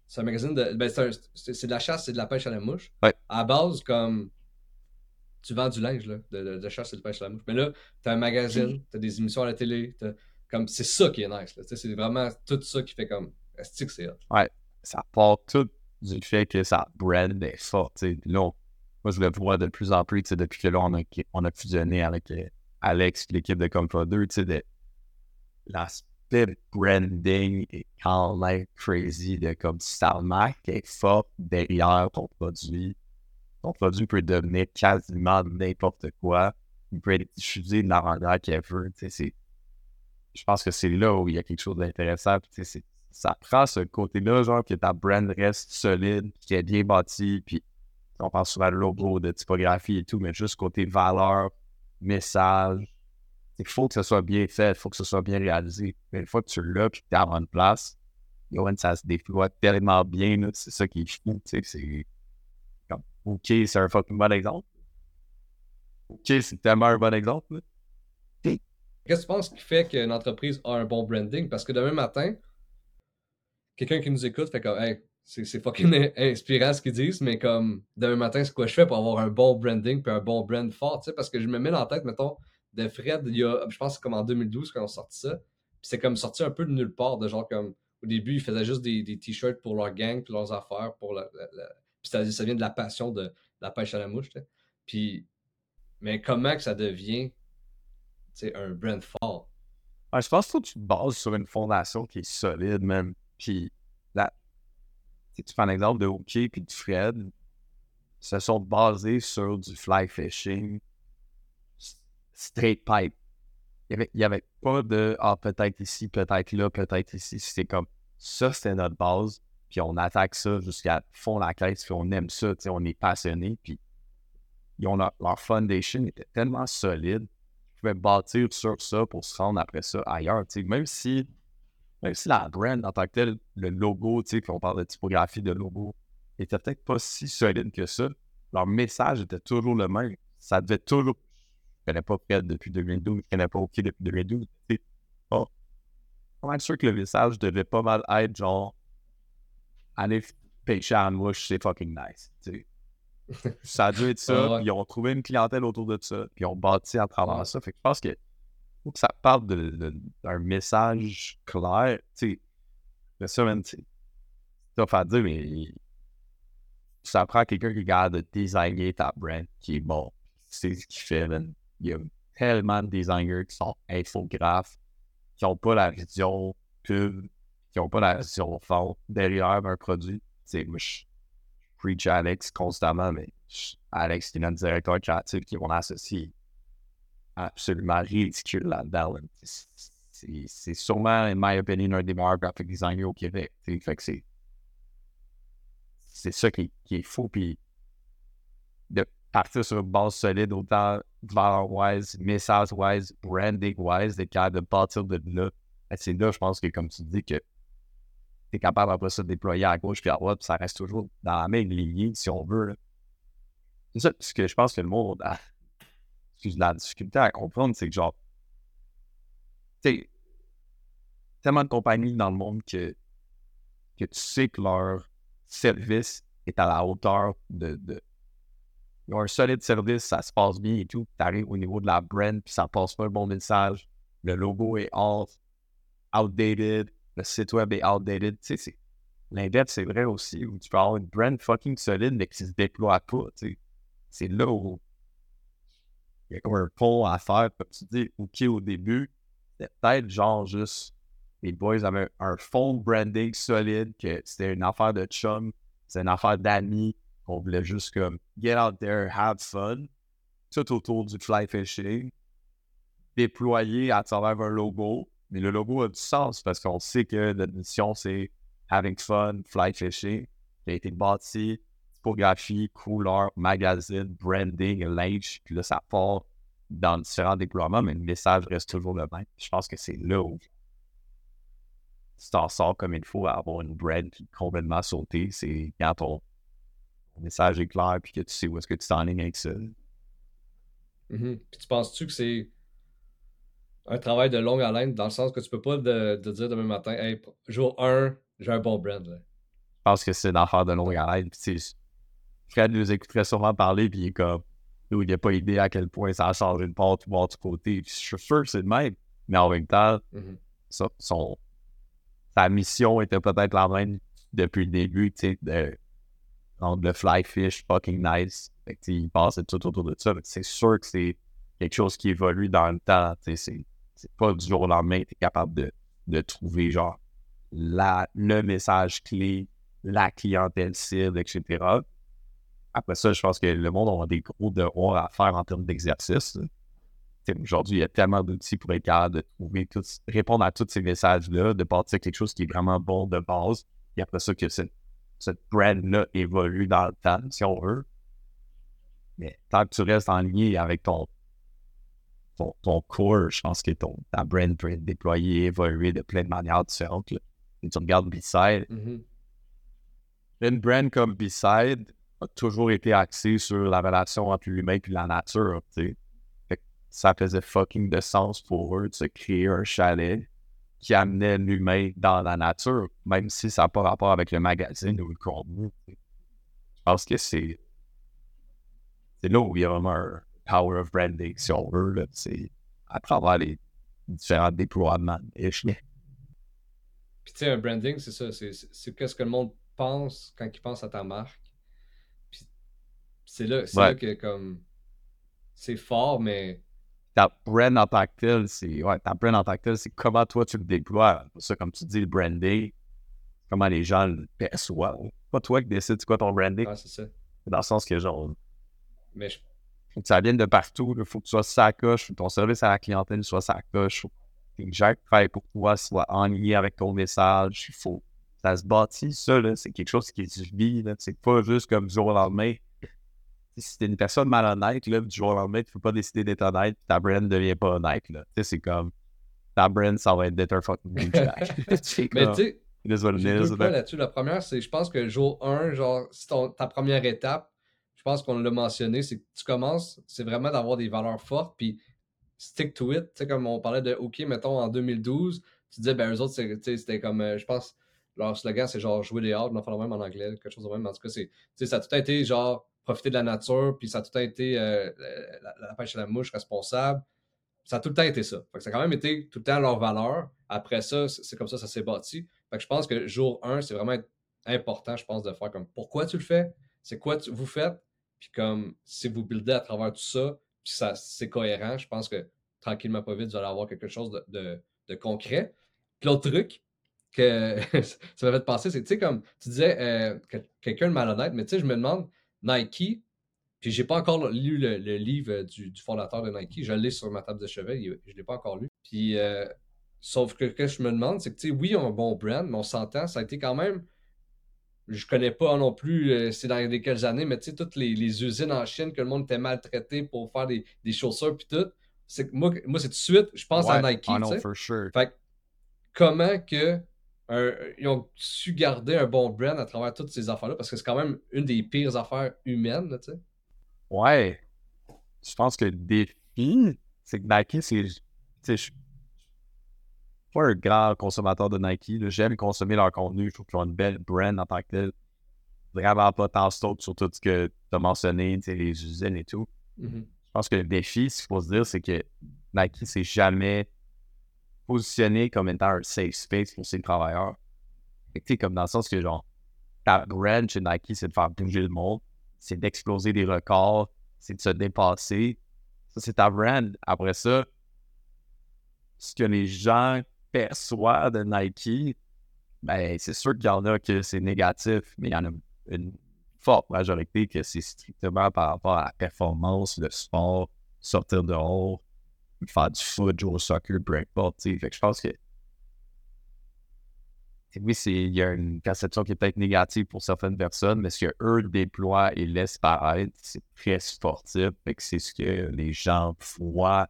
c'est un magazine de. Ben, c'est de la chasse, c'est de la pêche à la mouche. À base, comme. Tu vends du linge, là, de, de, chasse et de pêche à la mouche. Mais là, t'as un magazine, t'as des émissions à la télé, comme. C'est ça qui est nice, là. C'est vraiment tout ça qui fait comme. Est-ce que c'est Ouais, ça part tout du fait que sa brand est forte. Là, moi, je le vois de plus en plus depuis que là, on a, on a fusionné avec euh, Alex l'équipe de Comfort 2. De, l'aspect branding est quand même crazy. De, comme si ta marque est forte derrière ton produit. Ton produit peut devenir quasiment n'importe quoi. Il peut être diffusé de la manière qu'il veut. Je pense que c'est là où il y a quelque chose d'intéressant. Ça prend ce côté-là, genre que ta brand reste solide, qui est bien bâti, puis on parle souvent de logo, de typographie et tout, mais juste côté valeur, message. Il faut que ce soit bien fait, il faut que ce soit bien réalisé. Mais une fois que tu l'as, puis que tu es en bonne place, ça se déploie tellement bien, c'est ça qui est fou, c'est OK, c'est un fucking bon exemple. OK, c'est tellement un bon exemple. Qu'est-ce que tu penses qui fait qu'une entreprise a un bon branding? Parce que demain matin, quelqu'un qui nous écoute fait comme, hey, c'est fucking inspirant ce qu'ils disent, mais comme demain matin, c'est quoi je fais pour avoir un bon branding puis un bon brand fort, parce que je me mets en tête, mettons, de Fred, il y a, je pense comme en 2012 quand on sorti ça, puis c'est comme sorti un peu de nulle part, de genre comme, au début, ils faisaient juste des, t-shirts pour leur gang puis leurs affaires, pour la, puis ça, ça, vient de la passion de, la pêche à la mouche. Puis, mais comment que ça devient, un brand fort? je pense que tu te bases sur une fondation qui est solide, même. Puis tu prends l'exemple de OK et de Fred, se sont basés sur du fly fishing straight pipe. Il n'y avait, pas de Ah, peut-être ici, peut-être là, peut-être ici. C'était comme ça, c'était notre base. puis on attaque ça jusqu'à fond la caisse, puis on aime ça, on est passionné, puis leur, foundation était tellement solide qu'ils pouvaient bâtir sur ça pour se rendre après ça ailleurs. Même si, même si la brand en tant que tel, le logo, on parle de typographie de logo, était peut-être pas si solide que ça, leur message était toujours le même. Ça devait toujours. Je ne connais pas Fred depuis 2012, je ne connais pas OK depuis 2012. Oh. Je suis sûr que le message devait pas mal être genre Allez pêcher à mouche, c'est fucking nice. ça a dû être ça, puis ils ont trouvé une clientèle autour de ça, puis ils ont bâti à travers ça. Fait que je pense que faut que ça parle d'un message clair. Tu sais, ça, même, à dire, mais ça prend quelqu'un qui garde de designer ta brand, qui est bon. C'est ce qu'il fait, Il y a tellement de designers qui sont infographes, qui n'ont pas la vision pub, qui n'ont pas la vision fond derrière un produit. Moi, je preach Alex constamment, mais Alex, c'est notre directeur créatif qui est mon. Absolument ridicule là-dedans. C'est sûrement, in my opinion, un des meilleurs graphic designers au Québec. Fait que c'est c'est ça qui, est fou. Puis de partir sur une base solide, autant valeur-wise, message-wise, branding-wise, d'être capable de partir de là. Ben, c'est là, je pense que, comme tu dis, que tu es capable après ça de déployer à gauche puis à droite, puis ça reste toujours dans la même lignée, si on veut. C'est ça ce que je pense que le monde a la difficulté à comprendre, c'est que genre, tu sais, tellement de compagnies dans le monde que, que tu sais que leur service est à la hauteur de, Ils ont un solide service, ça se passe bien et tout. Tu arrives au niveau de la brand, puis ça passe pas un bon message. Le logo est off, outdated, le site web est outdated. Tu sais, l'index, c'est vrai aussi, où tu peux avoir une brand fucking solide, mais qui se déploie pas. Tu sais. C'est là où il y a comme un pont à faire, comme tu dis, OK, au début, c'est peut-être genre juste les boys avaient un fond branding solide, que c'était une affaire de chum, c'est une affaire d'amis, qu'on voulait juste comme get out there, have fun, tout autour du fly fishing, déployer à travers un logo. Mais le logo a du sens parce qu'on sait que la mission, c'est having fun, fly fishing. Il a été bâti, typographie, couleur, magazine, branding, linge. Puis là, ça part dans différents déploiements, mais le message reste toujours le même. Je pense que c'est là où tu t'en sors comme il faut, avoir une brand complètement sautée, c'est quand ton, message est clair puis que tu sais où est-ce que tu t'enlignes avec ça. Mm-hmm. Puis tu penses-tu que c'est un travail de longue haleine dans le sens que tu peux pas de, dire demain matin, hey, jour 1, j'ai un bon brand. Je pense que c'est une affaire de longue haleine. Puis Fred nous écouterait sûrement parler, puis il est comme, il n'a pas idée à quel point ça a changé de part ou de côté. je suis sûr que c'est le même. Mais en même temps, mm-hmm. son, sa mission était peut-être la même depuis le début, tu sais, de le fly fish, fucking nice. Fait que, il passait tout autour de ça. C'est sûr que c'est quelque chose qui évolue dans le temps. C'est pas du jour au lendemain que tu es capable de, de, trouver genre la, le message clé, la clientèle cible, etc. Après ça, je pense que le monde a des gros devoirs à faire en termes d'exercice. Aujourd'hui, il y a tellement d'outils pour être capable de trouver tout, répondre à tous ces messages-là, de partir quelque chose qui est vraiment bon de base. Et après ça, que cette, cette brand-là évolue dans le temps, si on veut. Mais tant que tu restes en ligne avec ton, ton, ton core, je pense que ton, ta brand peut être déployée, évoluer de plein de manières différentes. Et tu regardes B-Side. Mm-hmm. Une brand comme B-Side a toujours été axée sur la relation entre l'humain et la nature. ça faisait fucking de sens pour eux de se créer un chalet qui amenait l'humain dans la nature, même si ça n'a pas rapport avec le magazine ou le contenu. Je pense que c'est. C'est là où il y a vraiment un power of branding, si on veut. C'est à travers les différents déploiements. Et Puis tu sais, un branding, c'est ça. C'est qu'est-ce que le monde pense quand il pense à ta marque. Puis c'est là, là que comme. C'est fort, mais ta brand en tant que c'est ouais, ta brand en tant que c'est comment toi tu le déploies. Ça, comme tu dis, le branding, comment les gens le perçoivent. Pas toi qui décides quoi ton branding. Ah, c'est ça. Dans le sens que genre. Mais je... Faut que ça vienne de partout. Il faut que tu sois coche, faut que ton service à la clientèle soit sa coche. Faut que les gens qui travaillent pour toi soient en lien avec ton message. Il faut. ça se bâtit, ça, c'est quelque chose qui se vit, c'est pas juste comme du jour au lendemain. Si t'es une personne malhonnête, là, du jour au lendemain, tu peux pas décider d'être honnête, ta brand ne devient pas honnête, là. Tu sais, c'est comme, ta brand, ça va être d'être un fucking jack. Mais tu sais, deux points là-dessus. La première, c'est, je pense que jour 1, genre, c'est ta première étape, je pense qu'on l'a mentionné, c'est que tu commences, c'est vraiment d'avoir des valeurs fortes, puis stick to it. Tu sais, comme on parlait de OK, mettons en 2012, tu disais, ben eux autres, c'était comme, euh, je pense, leur slogan, c'est genre jouer des hard, non, le même en anglais, quelque chose de même. En tout cas, c'est, ça a tout été genre profiter de la nature, puis ça a tout été euh, la, pêche à la mouche responsable. Ça a tout le temps été ça. Fait que ça a quand même été tout le temps leur valeur. Après ça, c'est comme ça ça s'est bâti. Fait que je pense que jour 1, c'est vraiment important, je pense, de faire comme pourquoi tu le fais, c'est quoi vous faites, puis comme si vous buildez à travers tout ça, puis ça, c'est cohérent, je pense que tranquillement, pas vite, vous allez avoir quelque chose de, de, concret. Puis l'autre truc que ça m'a fait penser, c'est, tu sais, comme tu disais, euh, quelqu'un de malhonnête, mais tu sais, je me demande, Nike, puis j'ai pas encore lu le, livre du, fondateur de Nike, je l'ai sur ma table de chevet, je l'ai pas encore lu. Puis, euh, sauf que ce que je me demande, c'est que, tu sais, oui, ils ont un bon brand, mais on s'entend, ça a été quand même je connais pas non plus euh, c'est dans quelles années, mais tu sais, toutes les, usines en Chine que le monde était maltraité pour faire des, des chaussures puis tout. C'est moi, moi c'est tout de suite, je pense à Nike. I know, for sure. Fait comment que ils ont su garder un bon brand à travers toutes ces affaires-là, parce que c'est quand même une des pires affaires humaines, tu sais. Ouais. Je pense que le défi, c'est que Nike, c'est. Je suis pas un grand consommateur de Nike. J'aime consommer leur contenu. Je trouve qu'ils ont une belle brand en tant que tel. Vraiment pas tant stop sur tout ce que tu as mentionné, les usines et tout. Mm-hmm. Je pense que le défi, ce qu'il faut se dire, c'est que Nike s'est jamais positionné comme étant un safe space pour ses travailleurs. Tu comme dans le sens que, genre, ta brand chez Nike, c'est de faire bouger le monde, c'est d'exploser des records, c'est de se dépasser. Ça, c'est ta brand. Après ça, ce que les gens perçoivent de Nike, ben, c'est sûr qu'il y en a que c'est négatif, mais il y en a une forte majorité que c'est strictement par rapport à la performance, le sport, sortir dehors, faire du foot, jouer au soccer, peu importe. Fait que je pense que oui, il y a une perception qui est peut-être négative pour certaines personnes, mais ce qu'eux déploient et laissent paraître, c'est très sportif. Fait que c'est ce que les gens voient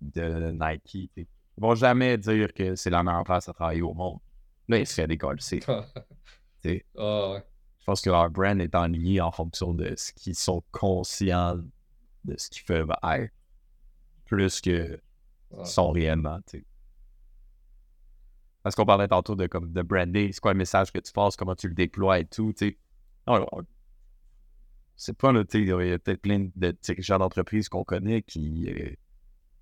de Nike. Ils vont jamais dire que c'est la meilleure place à travailler au monde. Là, ils se fait décoller. oh, ouais. Je pense que leur brand est en lié en fonction de ce qu'ils sont conscients de ce qu'ils peuvent être, plus que sont réellement. Parce qu'on parlait tantôt de, comme, de branding, c'est quoi le message que tu passes, comment tu le déploies et tout. C'est pas, il y a peut-être plein de dirigeants d'entreprise qu'on connaît qui, euh,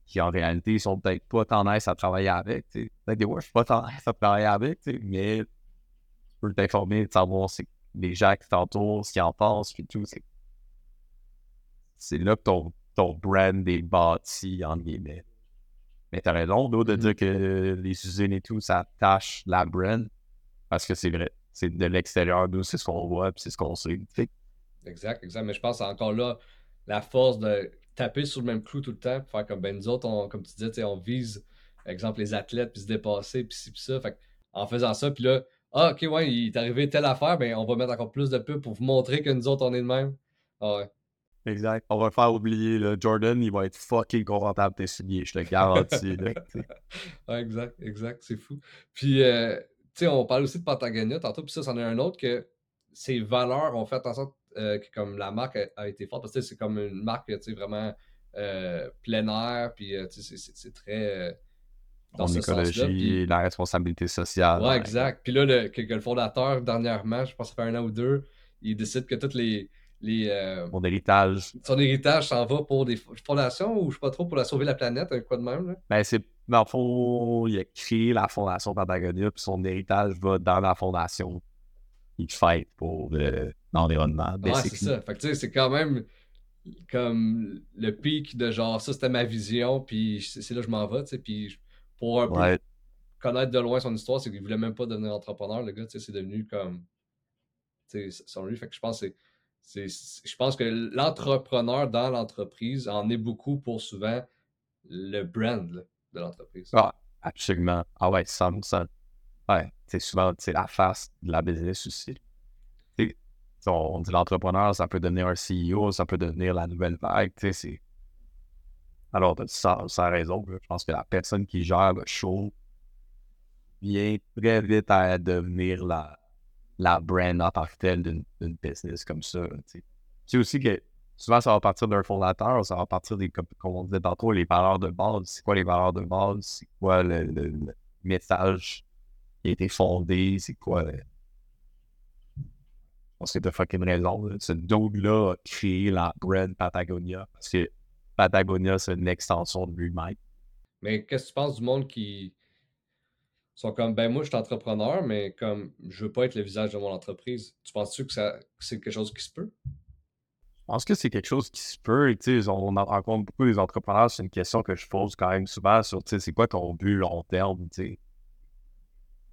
qui, en réalité, sont peut-être pas tant à travailler avec. Peut-être des fois, je suis pas tant à travailler avec, mais tu peux t'informer, de savoir c'est les gens qui t'entourent, ce qu'ils en pensent, puis tout. C'est là que ton, ton brand est bâti, en guillemets. Mais t'as raison, de mm-hmm. dire que les usines et tout, ça tâche la brand, parce que c'est vrai. C'est de l'extérieur, nous, c'est ce qu'on voit, puis c'est ce qu'on sait. Exact, exact. Mais je pense encore là, la force de taper sur le même clou tout le temps, faire comme ben nous autres, comme tu disais, on vise, exemple, les athlètes, puis se dépasser, puis ci, puis ça. Fait en faisant ça, puis là, ah, ok, ouais, il est arrivé telle affaire, ben on va mettre encore plus de pubs pour vous montrer que nous autres, on est de même. Ah ouais. Exact. On va faire oublier, là, Jordan, il va être fucking confortable tes souliers, je te garantis. là, exact, exact, c'est fou. Puis, euh, tu sais, on parle aussi de Patagonia tantôt, puis ça, c'en est un autre que ses valeurs ont fait en sorte euh, que comme la marque a, été forte, parce que c'est comme une marque, tu sais, vraiment euh, plein air, puis c'est très dans écologie, la responsabilité sociale. Ouais, exact. Puis là, le, que, le fondateur, dernièrement, je pense que ça fait un an ou deux, il décide que toutes les. Les euh, Mon héritage. Son héritage s'en va pour des fondations ou je sais pas trop pour la sauver la planète, un quoi de même. Là? Ben, c'est. Dans le fond, il a créé la fondation Patagonia, puis son héritage va dans la fondation. Il fait pour l'environnement. ouais, c'est ça. Fait que tu sais, c'est quand même comme le pic de genre, ça c'était ma vision, puis c'est là que je m'en vais, tu sais, puis pour un peu connaître de loin son histoire, c'est qu'il voulait même pas devenir entrepreneur, le gars, c'est devenu comme son lui. Fait que je pense que c'est. Je pense que l'entrepreneur dans l'entreprise en est beaucoup pour souvent le brand de l'entreprise. Ah, absolument. Ah ouais, 100%. Ouais. c'est souvent la face de la business aussi. on dit l'entrepreneur, ça peut devenir un CEO, ça peut devenir la nouvelle vague. C'est... Alors, sans, sans raison, je pense que la personne qui gère le show vient très vite à devenir la, la brand en tant que telle d'une business comme ça. C'est aussi que souvent, ça va partir d'un fondateur, ça va partir des, comme, on disait tantôt, les valeurs de base. C'est quoi les valeurs de base? C'est quoi le, message qui a été fondé? C'est quoi le... Que t'as fucking raison. Ce dog-là a créé la brand Patagonia parce que Patagonia, c'est une extension de lui-même. Mais qu'est-ce que tu penses du monde qui sont comme ben moi je suis entrepreneur, mais comme je veux pas être le visage de mon entreprise. Tu penses-tu que, c'est quelque chose qui se peut? Je pense que c'est quelque chose qui se peut. sais, on rencontre beaucoup des entrepreneurs. C'est une question que je pose quand même souvent sur c'est quoi ton but long terme. sais?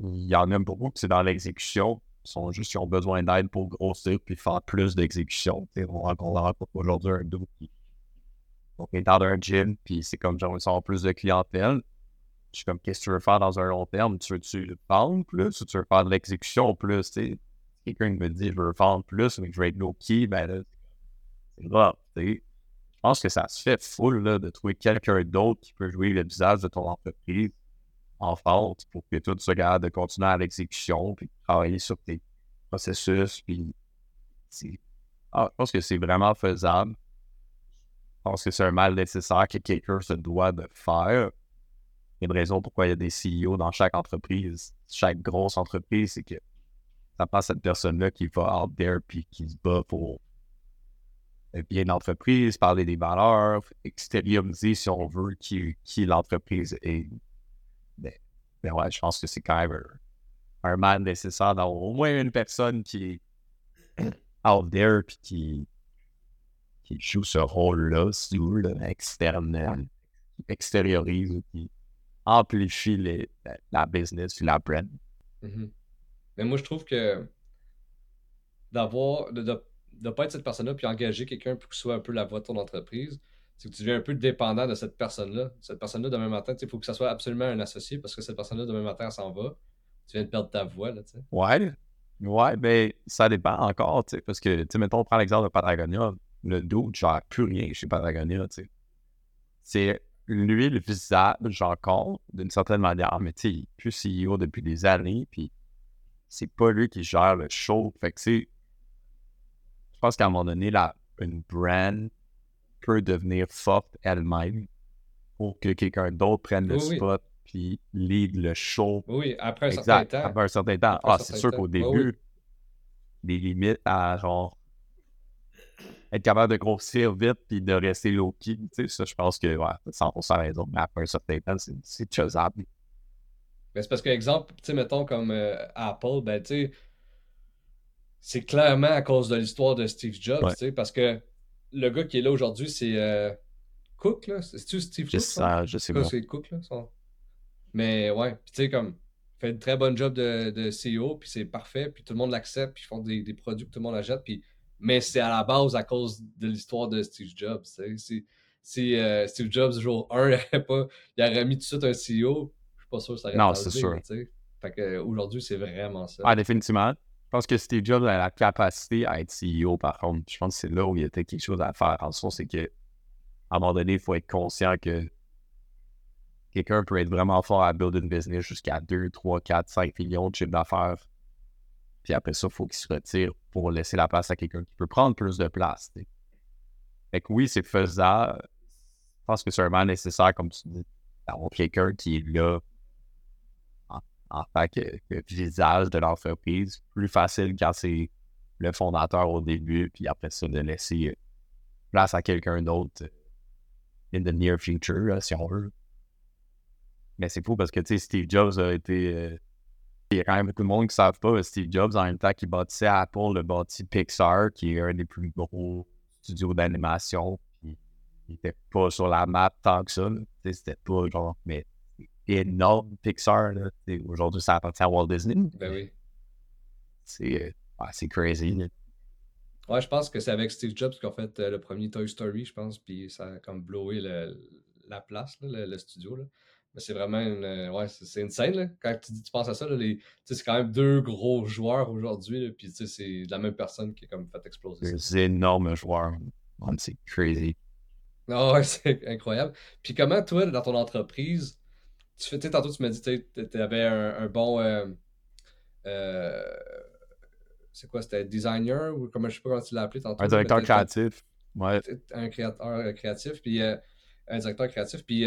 Il y en a beaucoup qui c'est dans l'exécution. Ils sont juste, ils ont besoin d'aide pour grossir puis faire plus d'exécution. On rencontre aujourd'hui un dos qui est dans un gym, puis c'est comme genre, ils plus de clientèle. Je suis comme, qu'est-ce que tu veux faire dans un long terme? Tu veux-tu vendre plus ou tu veux faire de l'exécution plus? sais? Quelqu'un me dit, je veux vendre plus, mais je veux être low-key, ben là, c'est grave. Je pense que ça se fait full là, de trouver quelqu'un d'autre qui peut jouer le visage de ton entreprise en vente pour que tu sois capable de continuer à l'exécution puis travailler sur tes processus. Puis ah, je pense que c'est vraiment faisable. Je pense que c'est un mal nécessaire que quelqu'un se doit de faire. Une raison pourquoi il y a des CEO dans chaque entreprise, chaque grosse entreprise, c'est que ça passe cette personne-là qui va out there puis qui se bat pour bien l'entreprise, parler des valeurs, extérioriser, si on veut, qui, qui l'entreprise est. Mais, ben ouais, je pense que c'est quand même un, mal nécessaire d'avoir au moins une personne qui est out there puis qui, qui joue ce rôle-là, si vous voulez, externe, extériorise, qui amplifie les, la, business la brand. Mm-hmm. Mais moi, je trouve que d'avoir, de ne pas être cette personne-là puis engager quelqu'un pour qu'il soit un peu la voix de ton entreprise, c'est que tu deviens un peu dépendant de cette personne-là. Cette personne-là, demain matin, il faut que ça soit absolument un associé parce que cette personne-là, demain matin, elle s'en va. Tu viens de perdre ta voix, là, tu sais. Ouais. Ouais, mais ça dépend encore, tu sais, parce que, tu sais, mettons, on prend l'exemple de Patagonia. Le doute gère plus rien chez Patagonia, tu sais. C'est lui le visage encore, d'une certaine manière, mais tu sais, il est plus CEO depuis des années, puis c'est pas lui qui gère le show. Fait que, tu je pense qu'à un moment donné, la, une brand peut devenir forte elle-même pour que quelqu'un d'autre prenne le spot puis lead le show. Oui, après un certain temps. Après un certain temps. ah, c'est sûr qu'au début, des limites à genre être capable de grossir vite puis de rester low-key. Tu sais, ça, je pense que, ouais, 100% raison. Mais après un certain temps, c'est faisable. Mais c'est parce que, exemple, tu sais, mettons comme euh, Apple, ben, tu sais, c'est clairement à cause de l'histoire de Steve Jobs, tu sais, parce que le gars qui est là aujourd'hui, c'est euh, Cook, là. C'est-tu Steve Jobs? Ça, je sais pas. C'est Cook, là. Mais ouais, tu sais, comme, fait une très bonne job de, de CEO, puis c'est parfait, puis tout le monde l'accepte, puis ils font des, des, produits que tout le monde achète, puis mais c'est à la base à cause de l'histoire de Steve Jobs. Si, si euh, Steve Jobs, jour 1, il aurait, pas, il aurait mis tout de suite un CEO, je suis pas sûr que ça aurait Non, c'est sûr. Fait qu'aujourd'hui, c'est vraiment ça. Ah, définitivement. Je pense que Steve Jobs a la capacité à être CEO, par contre. Je pense que c'est là où il y a quelque chose à faire. En soi, c'est que à un moment donné, il faut être conscient que quelqu'un peut être vraiment fort à build une business jusqu'à 2, 3, 4, 5 millions de chiffres d'affaires puis après ça, il faut qu'il se retire pour laisser la place à quelqu'un qui peut prendre plus de place. Fait que oui, c'est faisable. Je pense que c'est vraiment nécessaire, comme tu dis, d'avoir quelqu'un qui est là en, tant que, visage de l'entreprise. Plus facile quand c'est le fondateur au début, puis après ça, de laisser place à quelqu'un d'autre euh, in the near future, si on veut. Mais c'est fou parce que, Steve Jobs a été euh, il y a quand même beaucoup de monde qui ne savent pas, Steve Jobs, en même temps qu'il bâtissait Apple, le bâti Pixar, qui est un des plus gros studios d'animation. il n'était pas sur la map tant que ça. C'était pas genre, mais énorme Pixar. Aujourd'hui, ça appartient à Walt Disney. Ben oui. C'est crazy. Ouais, je pense que c'est avec Steve Jobs qu'on fait euh, le premier Toy Story, je pense, puis ça a comme blowé la place, le, studio. Là. C'est vraiment une. Euh, ouais, c'est une scène, là. Quand tu, tu penses à ça, c'est quand même deux gros joueurs aujourd'hui, puis c'est la même personne qui a comme fait exploser. Des énormes joueurs. C'est crazy. Ah ouais, c'est incroyable. Puis comment, toi, dans ton entreprise, tu fais, tantôt, tu m'as dit, tu avais un, bon. Euh, euh, c'est quoi, c'était designer ou comment je sais pas comment tu l'as appelé tantôt. Un directeur créatif. Ouais. Un créateur créatif, puis un directeur créatif. Puis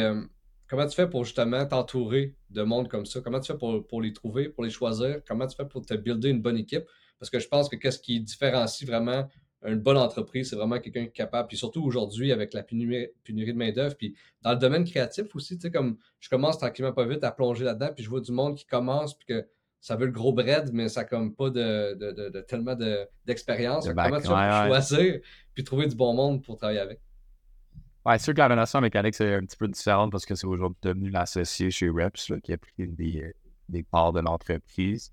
Comment tu fais pour justement t'entourer de monde comme ça? Comment tu fais pour, les trouver, pour les choisir? Comment tu fais pour te builder une bonne équipe? Parce que je pense que qu'est-ce qui différencie vraiment une bonne entreprise, c'est vraiment quelqu'un qui est capable. Puis surtout aujourd'hui, avec la pénurie, de main-d'œuvre. Puis dans le domaine créatif aussi, tu sais, comme je commence tranquillement pas vite à plonger là-dedans, puis je vois du monde qui commence, puis que ça veut le gros bread, mais ça n'a comme pas de, tellement d'expérience. comment tu vas choisir, puis trouver du bon monde pour travailler avec? Ouais, c'est sûr que la relation avec Alex est un petit peu différente parce que c'est aujourd'hui devenu l'associé chez Reps qui a pris des, des parts de l'entreprise.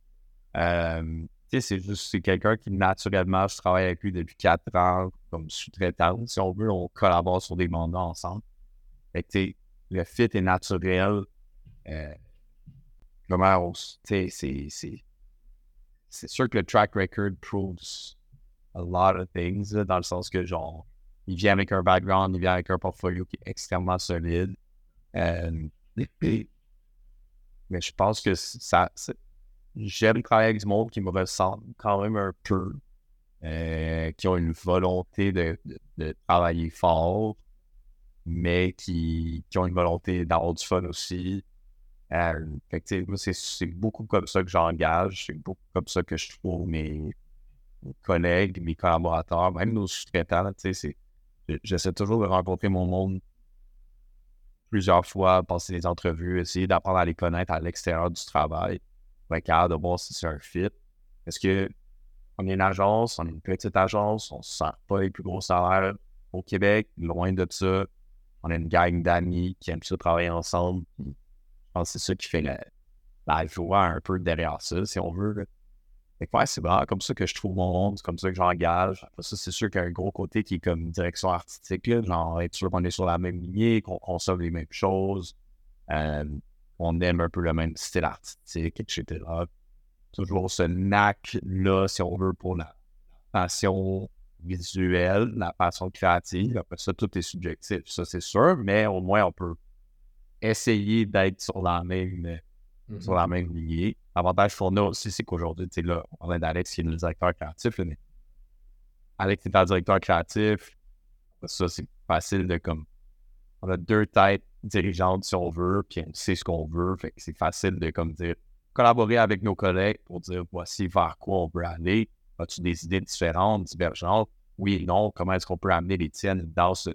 Euh, c'est juste c'est quelqu'un qui naturellement, je travaille avec lui depuis quatre ans comme sous-traitant. Si on veut, on collabore sur des mandats ensemble. Fait que, le fit est naturel. Euh, c'est, c'est, c'est sûr que le track record proves a lot of things, dans le sens que, genre, il vient avec un background, il vient avec un portfolio qui est extrêmement solide. Euh, mais je pense que ça. J'aime travailler avec du monde qui me ressemble quand même un peu, euh, qui ont une volonté de, travailler fort, mais qui, ont une volonté d'avoir du fun aussi. Euh, c'est beaucoup comme ça que j'engage, c'est beaucoup comme ça que je trouve mes, collègues, mes collaborateurs, même nos sous-traitants, c'est j'essaie toujours de rencontrer mon monde plusieurs fois, passer des entrevues, essayer d'apprendre à les connaître à l'extérieur du travail, pour être de voir si c'est un fit. Parce que on est une agence, on est une petite agence, on ne sent pas les plus gros salaires au Québec, loin de ça. On a une gang d'amis qui aiment ça travailler ensemble. Je pense que c'est ça qui fait la joie un peu derrière ça, si on veut c'est vraiment comme ça que je trouve mon monde, c'est comme ça que j'engage. Après ça, c'est sûr qu'il y a un gros côté qui est comme direction artistique, genre être sûr qu'on est sur la même lignée, qu'on consomme les mêmes choses, euh, qu'on aime un peu le même style artistique, etc. Toujours ce knack-là, si on veut, pour la passion visuelle, la passion créative. Après ça, tout est subjectif, ça c'est sûr, mais au moins on peut essayer d'être sur la même sur la même lignée. L'avantage pour nous aussi, c'est qu'aujourd'hui, tu sais, là, on parle d'Alex qui est le directeur créatif, mais Alex est un directeur créatif. Ça, c'est facile de comme. On a deux têtes dirigeantes si on veut, puis on sait ce qu'on veut. Fait que c'est facile de comme dire collaborer avec nos collègues pour dire voici vers quoi on veut aller. As-tu des idées différentes, divergentes? Oui et non. Comment est-ce qu'on peut amener les tiennes dans ce,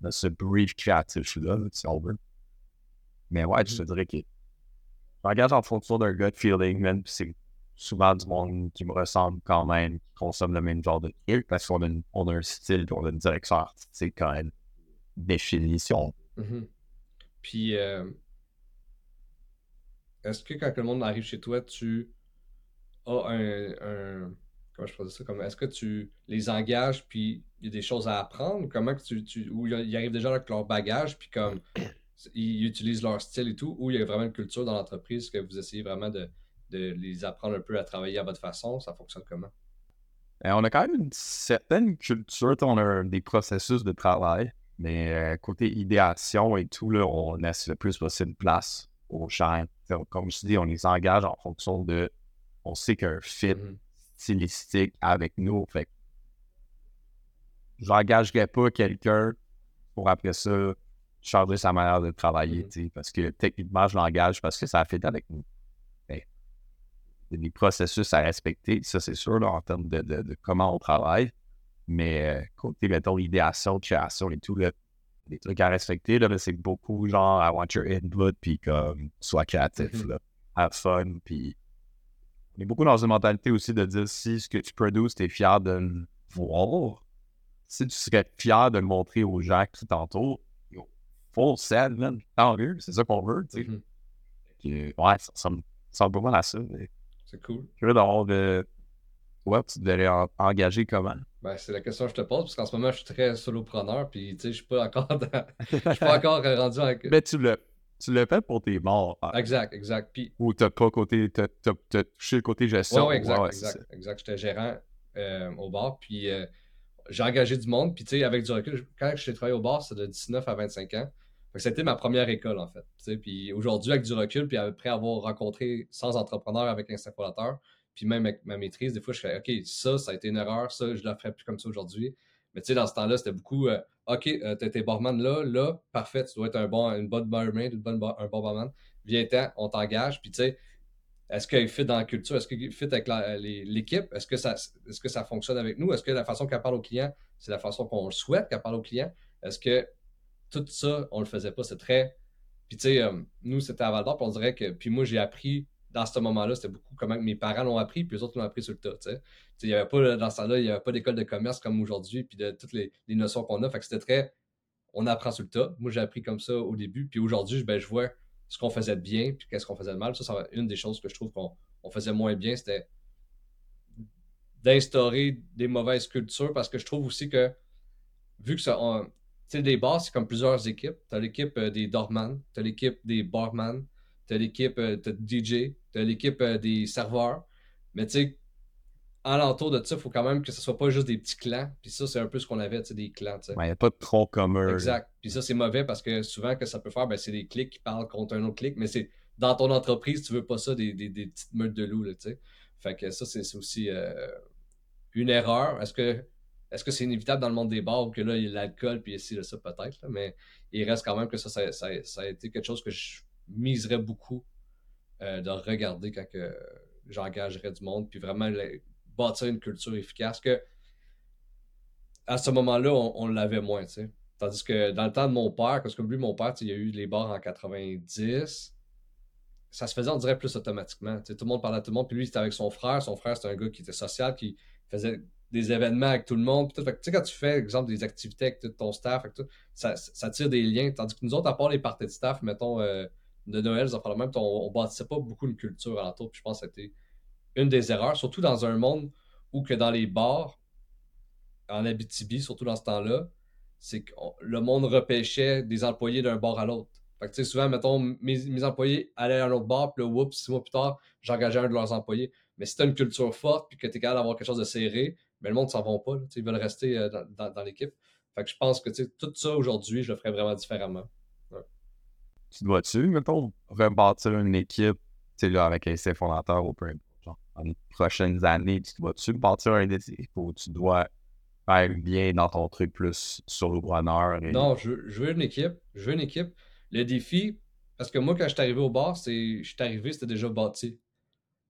dans ce brief créatif-là, si on veut? Mais ouais, je te dirais que regarde en fonction d'un gut feeling, même c'est souvent du monde qui me ressemble quand même, qui consomme le même genre de truc parce qu'on a, un style, on a une direction artistique quand même définition. Mm-hmm. Puis, euh, est-ce que quand le monde arrive chez toi, tu as un. comment je peux ça? Est-ce que tu les engages, puis il y a des choses à apprendre? Comment que tu. tu ou ils arrivent déjà avec leur bagage, puis comme ils utilisent leur style et tout, ou il y a vraiment une culture dans l'entreprise que vous essayez vraiment de, les apprendre un peu à travailler à votre façon? Ça fonctionne comment? Euh, on a quand même une certaine culture, on a des processus de travail, mais euh, côté idéation et tout, là, on laisse le plus possible place aux gens. Comme je dis, on les engage en fonction de. On sait qu'un fit mm-hmm. stylistique avec nous. Fait j'engagerais pas quelqu'un pour après ça changer sa manière de travailler, mmh. parce que techniquement, je l'engage parce que ça fait avec nous. Il y a des processus à respecter, ça c'est sûr, en termes de, comment on travaille. Mais euh, côté, mettons, idéation, création et tout, les trucs à respecter, là, c'est beaucoup genre, I want your input, puis comme, sois créatif, mmh là, have fun, puis on est beaucoup dans une mentalité aussi de dire si ce que tu produis, tu es fier de le voir, si tu serais fier de le montrer aux gens qui t'entourent, full set, man. Tant mieux, c'est ça qu'on veut, tu sais. Mm-hmm. ouais, ça, ça, me semble pas mal à ça. C'est cool. Je veux d'avoir de. Ouais, tu devrais engager comment? Ben, c'est la question que je te pose, parce qu'en ce moment, je suis très solopreneur, puis tu sais, je suis pas encore dans... Je suis pas encore rendu avec. Ben, tu le. tu l'as fait pour tes morts. Exact, exact. Puis... Ou t'as pas côté, t'as, touché le côté gestion. Oui, exact, exact, exact. J'étais gérant euh, au bar, puis euh, j'ai engagé du monde, puis tu sais, avec du recul, quand je suis travaillé au bar, c'était de 19 à 25 ans. C'était ma première école, en fait. Puis aujourd'hui, avec du recul, puis après avoir rencontré 100 entrepreneurs avec un Fondateur, puis même avec ma maîtrise, des fois, je fais OK, ça, ça a été une erreur, ça, je ne le ferai plus comme ça aujourd'hui. Mais tu sais, dans ce temps-là, c'était beaucoup euh, OK, euh, étais barman là, là, parfait, tu dois être un bon, une bonne barman, une bonne un bon barman. Viens-t'en, on t'engage, puis tu sais, est-ce qu'il fit dans la culture? Est-ce qu'il fit avec l'équipe? Est-ce que, ça, est-ce que ça fonctionne avec nous? Est-ce que la façon qu'elle parle au client, c'est la façon qu'on souhaite qu'elle parle au client? Est-ce que tout ça, on le faisait pas? C'est très. Puis tu sais, euh, nous, c'était à Val d'Or, on dirait que. Puis moi, j'ai appris dans ce moment-là, c'était beaucoup comment mes parents l'ont appris, puis les autres l'ont appris sur le tas. Il n'y avait pas, dans ce temps-là, il n'y avait pas d'école de commerce comme aujourd'hui, puis de toutes les, notions qu'on a. Fait que c'était très, on apprend sur le tas. Moi, j'ai appris comme ça au début, puis aujourd'hui, ben, je vois ce qu'on faisait de bien, puis qu'est-ce qu'on faisait de mal. Ça, c'est une des choses que je trouve qu'on faisait moins bien, c'était d'instaurer des mauvaises cultures, parce que je trouve aussi que, vu que ça, sais, des bars, c'est comme plusieurs équipes. Tu as l'équipe euh, des doorman, tu as l'équipe des barman, tu as l'équipe euh, DJ, tu as l'équipe euh, des serveurs. Mais tu sais, alentour de ça, il faut quand même que ce soit pas juste des petits clans. Puis ça, c'est un peu ce qu'on avait, tu sais, des clans. Il n'y a pas de trop commun. Exact. Puis ça, c'est mauvais parce que souvent, que ça peut faire, ben, c'est des clics qui parlent contre un autre clic. Mais c'est dans ton entreprise, tu veux pas ça, des, petites meutes de loups, tu sais. Fait que ça, c'est aussi euh, une erreur. Est-ce que est-ce que c'est inévitable dans le monde des bars que là, il y a l'alcool, puis ici, là, ça, peut-être. Mais il reste quand même que ça ça, ça, a été quelque chose que je miserais beaucoup euh, de regarder quand j'engagerais du monde, puis vraiment bâtir une culture efficace que à ce moment-là, on, l'avait moins, tu Tandis que dans le temps de mon père, parce que lui, mon père, il y a eu les bars en 90, ça se faisait, on dirait, plus automatiquement. tout le monde parlait à tout le monde, puis lui, il était avec son frère. Son frère, c'était un gars qui était social, qui faisait des événements avec tout le monde. tu sais, quand tu fais, exemple, des activités avec tout ton staff, ça, tire des liens. Tandis que nous autres, à part les parties de staff, mettons, euh, de Noël, ça même, on, on bâtissait pas beaucoup une culture alentour. Puis je pense que c'était une des erreurs, surtout dans un monde où que dans les bars, en Abitibi, surtout dans ce temps-là, c'est que le monde repêchait des employés d'un bar à l'autre. Fait que, souvent, mettons, mes, employés allaient à un autre bar, puis là, oups, six mois plus tard, j'engageais un de leurs employés. Mais si tu as une culture forte, puis que tu es capable d'avoir quelque chose de serré, mais le monde ne s'en va pas. ils veulent rester euh, dans, l'équipe. Fait que je pense que tout ça aujourd'hui, je le ferais vraiment différemment tu dois-tu, mettons, rebâtir une équipe, là, avec un fondateur ou peu genre, dans les prochaines années, tu dois-tu bâtir une équipe ou tu dois faire bien dans ton truc plus sur le bonheur? Non, je, veux une équipe. Je veux une équipe. Le défi, parce que moi, quand je suis arrivé au bar, c'est, je suis arrivé, c'était déjà bâti.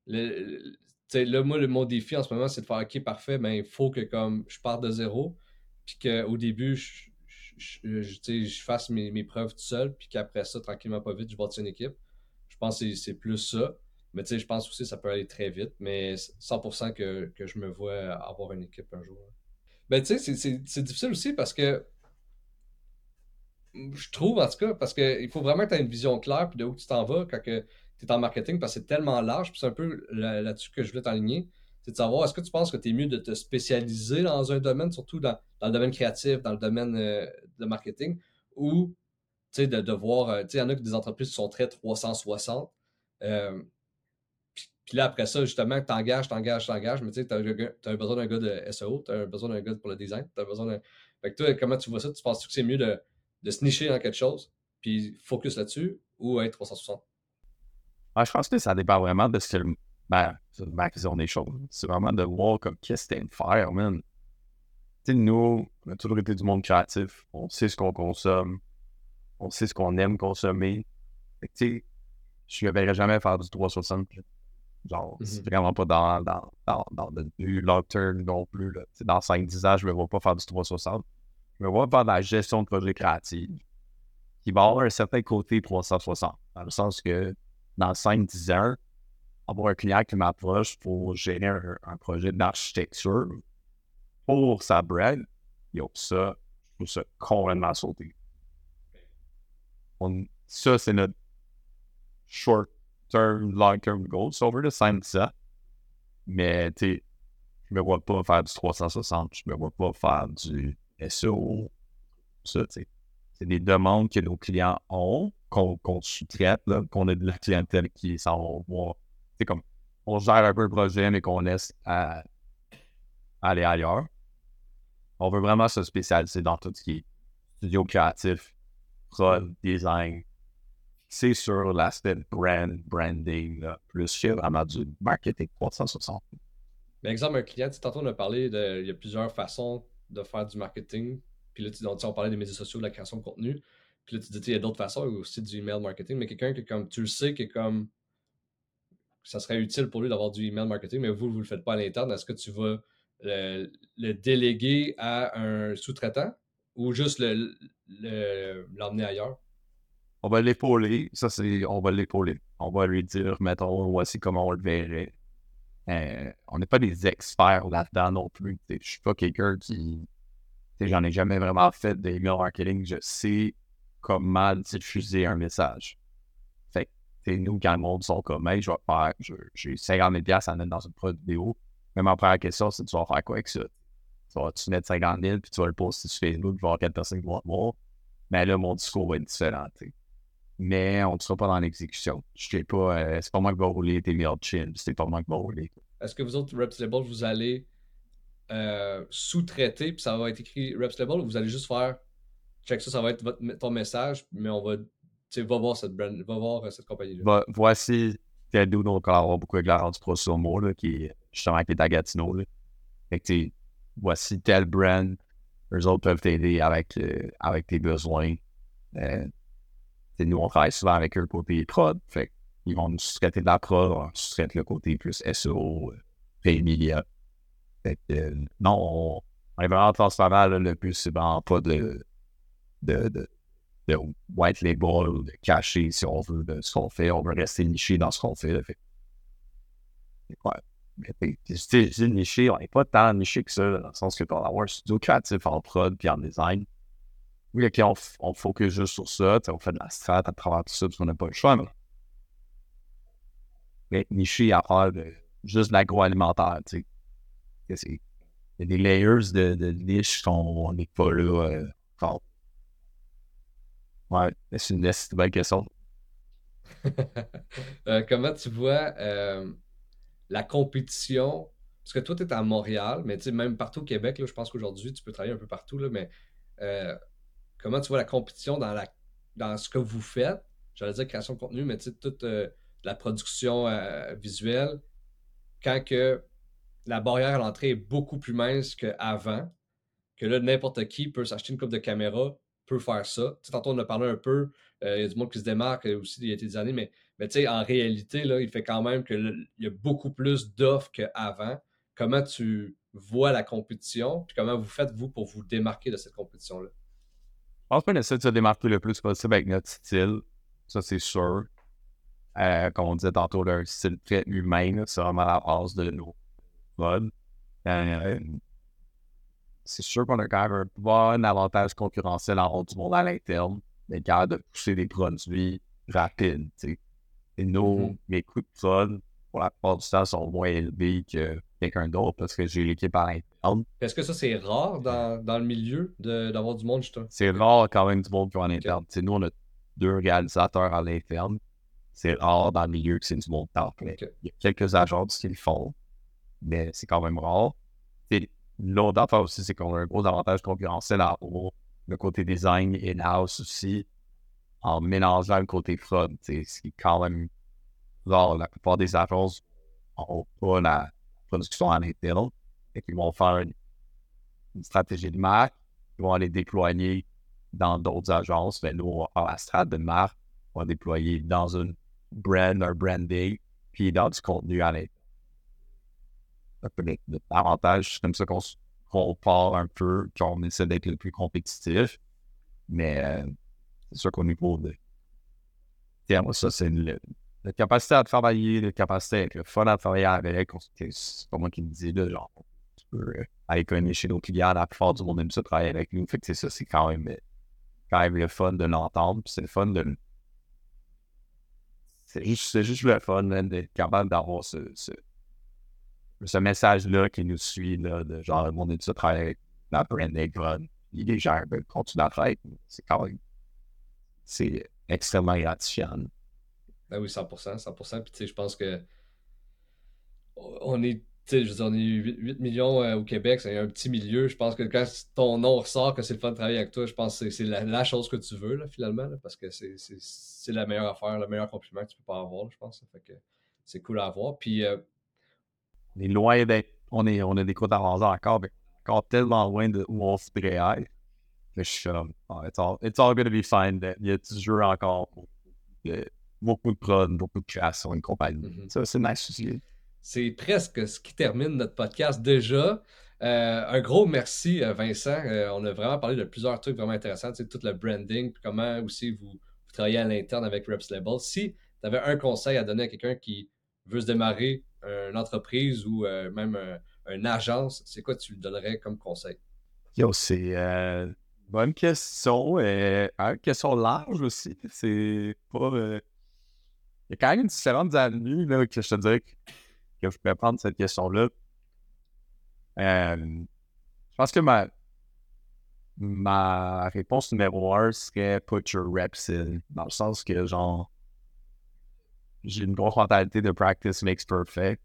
Le, là, moi, le, mon défi en ce moment, c'est de faire OK, parfait, mais il faut que comme je parte de zéro, puis qu'au début, je, je, je, fasse mes, preuves tout seul, puis qu'après ça, tranquillement, pas vite, je bâtis une équipe. Je pense que c'est plus ça. Mais je pense aussi que ça peut aller très vite, mais 100% que, je me vois avoir une équipe un jour. Ben, tu sais, c'est difficile aussi parce que je trouve, en tout cas, parce qu'il faut vraiment que tu aies une vision claire, puis de où tu t'en vas quand tu es en marketing, parce que c'est tellement large, puis c'est un peu là-dessus que je voulais t'aligner c'est de savoir, est-ce que tu penses que tu es mieux de te spécialiser dans un domaine, surtout dans, le domaine créatif, dans le domaine euh, de marketing, ou de, de voir, euh, il y en a des entreprises qui sont très 360. Euh, puis, là, après ça, justement, tu engages, tu engages, tu engages, mais tu as, besoin d'un gars de SEO, tu as besoin d'un gars pour le design, tu as besoin d'un. Fait que toi, comment tu vois ça? Tu penses que c'est mieux de, de se nicher dans quelque chose, puis focus là-dessus, ou être 360? Je pense que ça dépend vraiment de ce que ben, c'est ma vision des choses. C'est vraiment de voir comme qu'est-ce que c'était faire, man. Tu sais, nous, on a toujours été du monde créatif. On sait ce qu'on consomme. On sait ce qu'on aime consommer. tu sais, je ne verrais jamais faire du 360. Genre, c'est mm-hmm. vraiment pas dans, dans, dans, dans le long term non plus. Là. Dans 5-10 ans, je ne me vois pas faire du 360. Je me vois faire de la gestion de projets créatifs qui va avoir un certain côté 360. Dans le sens que dans 5-10 ans, avoir un client qui m'approche pour gérer un, projet d'architecture pour sa brand, yo, ça, je trouve ça complètement sauté. ça, c'est notre short-term, long-term goal. Ça, on veut le ça. Mais, tu je me vois pas faire du 360, je me vois pas faire du SEO. Ça. C'est des demandes que nos clients ont, qu'on sous-traite, qu'on a de la clientèle qui s'en va. C'est comme, on gère un peu le projet, mais qu'on laisse aller ailleurs. On veut vraiment se spécialiser dans tout ce qui est studio créatif, prod, design. C'est sur l'aspect brand, branding, plus que vraiment du marketing 360. Mais exemple, un client, tantôt on a parlé de, il y a plusieurs façons de faire du marketing. Puis là, tu, on parlait des médias sociaux, de la création de contenu. Puis là, tu dis, il y a d'autres façons aussi du email marketing, mais quelqu'un qui, comme tu le sais, qui est comme ça serait utile pour lui d'avoir du email marketing, mais vous, vous ne le faites pas à l'interne. Est-ce que tu vas le, déléguer à un sous-traitant ou juste l'emmener ailleurs? On va l'épauler. Ça, c'est. On va l'épauler. On va lui dire, mettons, voici comment on le verrait. Euh, on n'est pas des experts là-dedans non plus. Je ne suis pas quelqu'un qui. J'en ai jamais vraiment fait d'email marketing. Je sais comment diffuser un message. Fait que, nous, quand le monde sont comme, hey, je vais faire, j'ai 50 000 à mettre dans une produit vidéo. Même ma première question, c'est tu vas faire quoi avec ça? Tu vas tu mettre 50 000 puis tu vas le poster sur Facebook, tu vas avoir 4 personnes qui vont te voir? Mais là, mon discours va être différent. Mais on ne sera pas dans l'exécution. Je sais pas, euh, c'est pas moi qui va rouler tes MailChimp, c'est pas moi qui va rouler. Est-ce que vous autres, Reps vous allez euh, sous-traiter, puis ça va être écrit Reps ou vous allez juste faire check ça, ça va être ton message, mais on va, va voir cette brand, va voir euh, cette compagnie-là. voici d'où on avoir beaucoup avec la rendu pro là, qui justement qui est à Gatineau. Là. Fait que voici tel brand, eux autres peuvent t'aider avec, euh, avec tes besoins. Euh, nous, on travaille souvent avec eux côté prod. Fait ils vont nous traiter de la prod, on sous-traite le côté plus SEO, pay media. Fait que, non, on, on, est vraiment transparent. Là, le but, c'est vraiment pas de de, de, de white label, de cacher, si on veut, de ce qu'on fait. On veut rester niché dans ce qu'on fait. Ouais. Mais c'est niché, on n'est pas tant niché que ça, dans le sens que tu vas avoir un studio créatif en prod puis en design. Oui, OK, on, on focus juste sur ça, on fait de la strat à travers tout ça, parce qu'on n'a pas le choix, mais, niché à faire de, juste de l'agroalimentaire, tu sais. Il y a des layers de, de niche qu'on n'est pas là. Euh, Ouais, c'est une, bonne question. Euh, comment tu vois euh, la compétition? Parce que toi, tu es à Montréal, mais même partout au Québec, là, je pense qu'aujourd'hui, tu peux travailler un peu partout, là, mais euh, comment tu vois la compétition dans, la, dans ce que vous faites? J'allais dire création de contenu, mais toute la production visuelle, quand que la barrière à l'entrée est beaucoup plus mince qu'avant, que là, n'importe qui peut s'acheter une coupe de caméra, peut faire ça. tantôt, on a parlé un peu, euh, il y a du monde qui se démarque euh, aussi il y a des années, mais, mais en réalité, là, il fait quand même qu'il y a beaucoup plus d'offres qu'avant. Comment tu vois la compétition, puis comment vous faites, vous, pour vous démarquer de cette compétition-là? Je pense qu'on essaie de se démarquer le plus possible avec notre style. Ça, c'est sûr. Euh, comme on disait tantôt, un style très humain, c'est vraiment la base de nos modes c'est sûr qu'on a quand même un bon avantage concurrentiel en haut du monde à l'interne, mais capable de pousser des produits rapides. Et nos, mm-hmm. mes coûts de prod, pour la plupart du temps, sont moins élevés que quelqu'un d'autre parce que j'ai l'équipe à l'interne. Est-ce que ça, c'est rare dans, dans le milieu d'avoir du monde, justement? C'est rare quand même du monde qui est en interne. Nous, on a deux réalisateurs à l'interne. C'est rare dans le milieu que c'est du monde temps Il y a quelques agences qui le font, mais c'est quand même rare. L'autre affaire aussi, c'est qu'on a un gros avantage concurrentiel à haut. Le côté design in-house aussi, en mélangeant le côté fraude. Ce qui est quand même La plupart des agences n'ont pas la production en interne. Et qu'ils vont faire une, stratégie de marque, ils vont aller déployer dans d'autres agences. Mais nous, on va faire la stratégie de marque, on va déployer dans une brand, un branding, puis dans du contenu à l'interne avantage. C'est comme ça qu'on part un peu, qu'on essaie d'être le plus compétitif. Mais euh, c'est sûr qu'au niveau de ça, c'est la capacité à travailler, la capacité à être le fun à travailler avec. C'est pas moi qui me dis, là, genre, tu peux euh, aller connaître chez nos clients, la plupart du monde aime ça travailler avec nous. Fait que c'est ça, c'est quand même, quand même le fun de l'entendre. c'est le fun de. C'est juste, juste, le fun d'être capable d'avoir ce message-là qui nous suit, de genre, mon étude travaille avec la branding run. Il est peu continue à faire. C'est quand même. C'est extrêmement gratifiant. Ben oui, 100%, 100%. Puis tu sais, je pense que on est, tu sais, on est 8, millions euh, au Québec, c'est un petit milieu. Je pense que quand ton nom ressort, que c'est le fun de travailler avec toi, je pense que c'est la, chose que tu veux, là, finalement, parce que c'est la meilleure affaire, le meilleur compliment que tu peux pas avoir, je pense. Fait que c'est cool à avoir. Puis. Euh, on est loin d'être. On, est, on a des cours d'avancer encore, mais encore tellement loin de où on se être. Mais je suis comme, oh, it's, all, it's all gonna be fine. Il y a toujours encore beaucoup de prod, beaucoup de création et compagnie. Mm-hmm. Ça, c'est nice aussi. C'est presque ce qui termine notre podcast déjà. Euh, un gros merci, euh, Vincent. Euh, on a vraiment parlé de plusieurs trucs vraiment intéressants, tu sais, tout le branding, puis comment aussi vous, vous travaillez à l'interne avec Reps Label. Si tu avais un conseil à donner à quelqu'un qui veut se démarrer une entreprise ou même une agence, c'est quoi tu lui donnerais comme conseil? Yo, c'est une bonne question. et une question large aussi. C'est pas. Il y a quand même une différente avenues là, que je te dirais que je pourrais prendre cette question-là. Euh, je pense que ma, ma réponse numéro un serait put your reps in. Dans le sens que, genre, j'ai une grosse mentalité de practice makes perfect.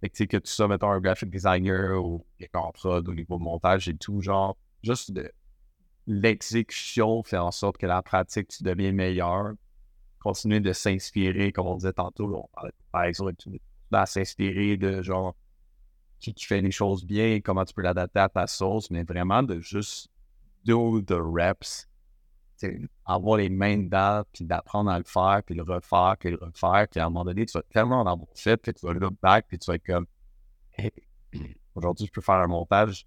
Fait que, tu que tu sois, mettons, un graphic designer ou quelqu'un prod au niveau de montage et tout, genre, juste de l'exécution fait en sorte que la pratique, tu deviens meilleur. Continuer de s'inspirer, comme on disait tantôt, on parlait par exemple à s'inspirer de genre qui, fait les choses bien, comment tu peux l'adapter à ta sauce, mais vraiment de juste do the reps, avoir les mains dedans, puis d'apprendre à le faire, puis le refaire, puis le refaire, puis à un moment donné, tu vas tellement en avoir fait, puis tu vas look back, puis tu vas être comme, aujourd'hui, je peux faire un montage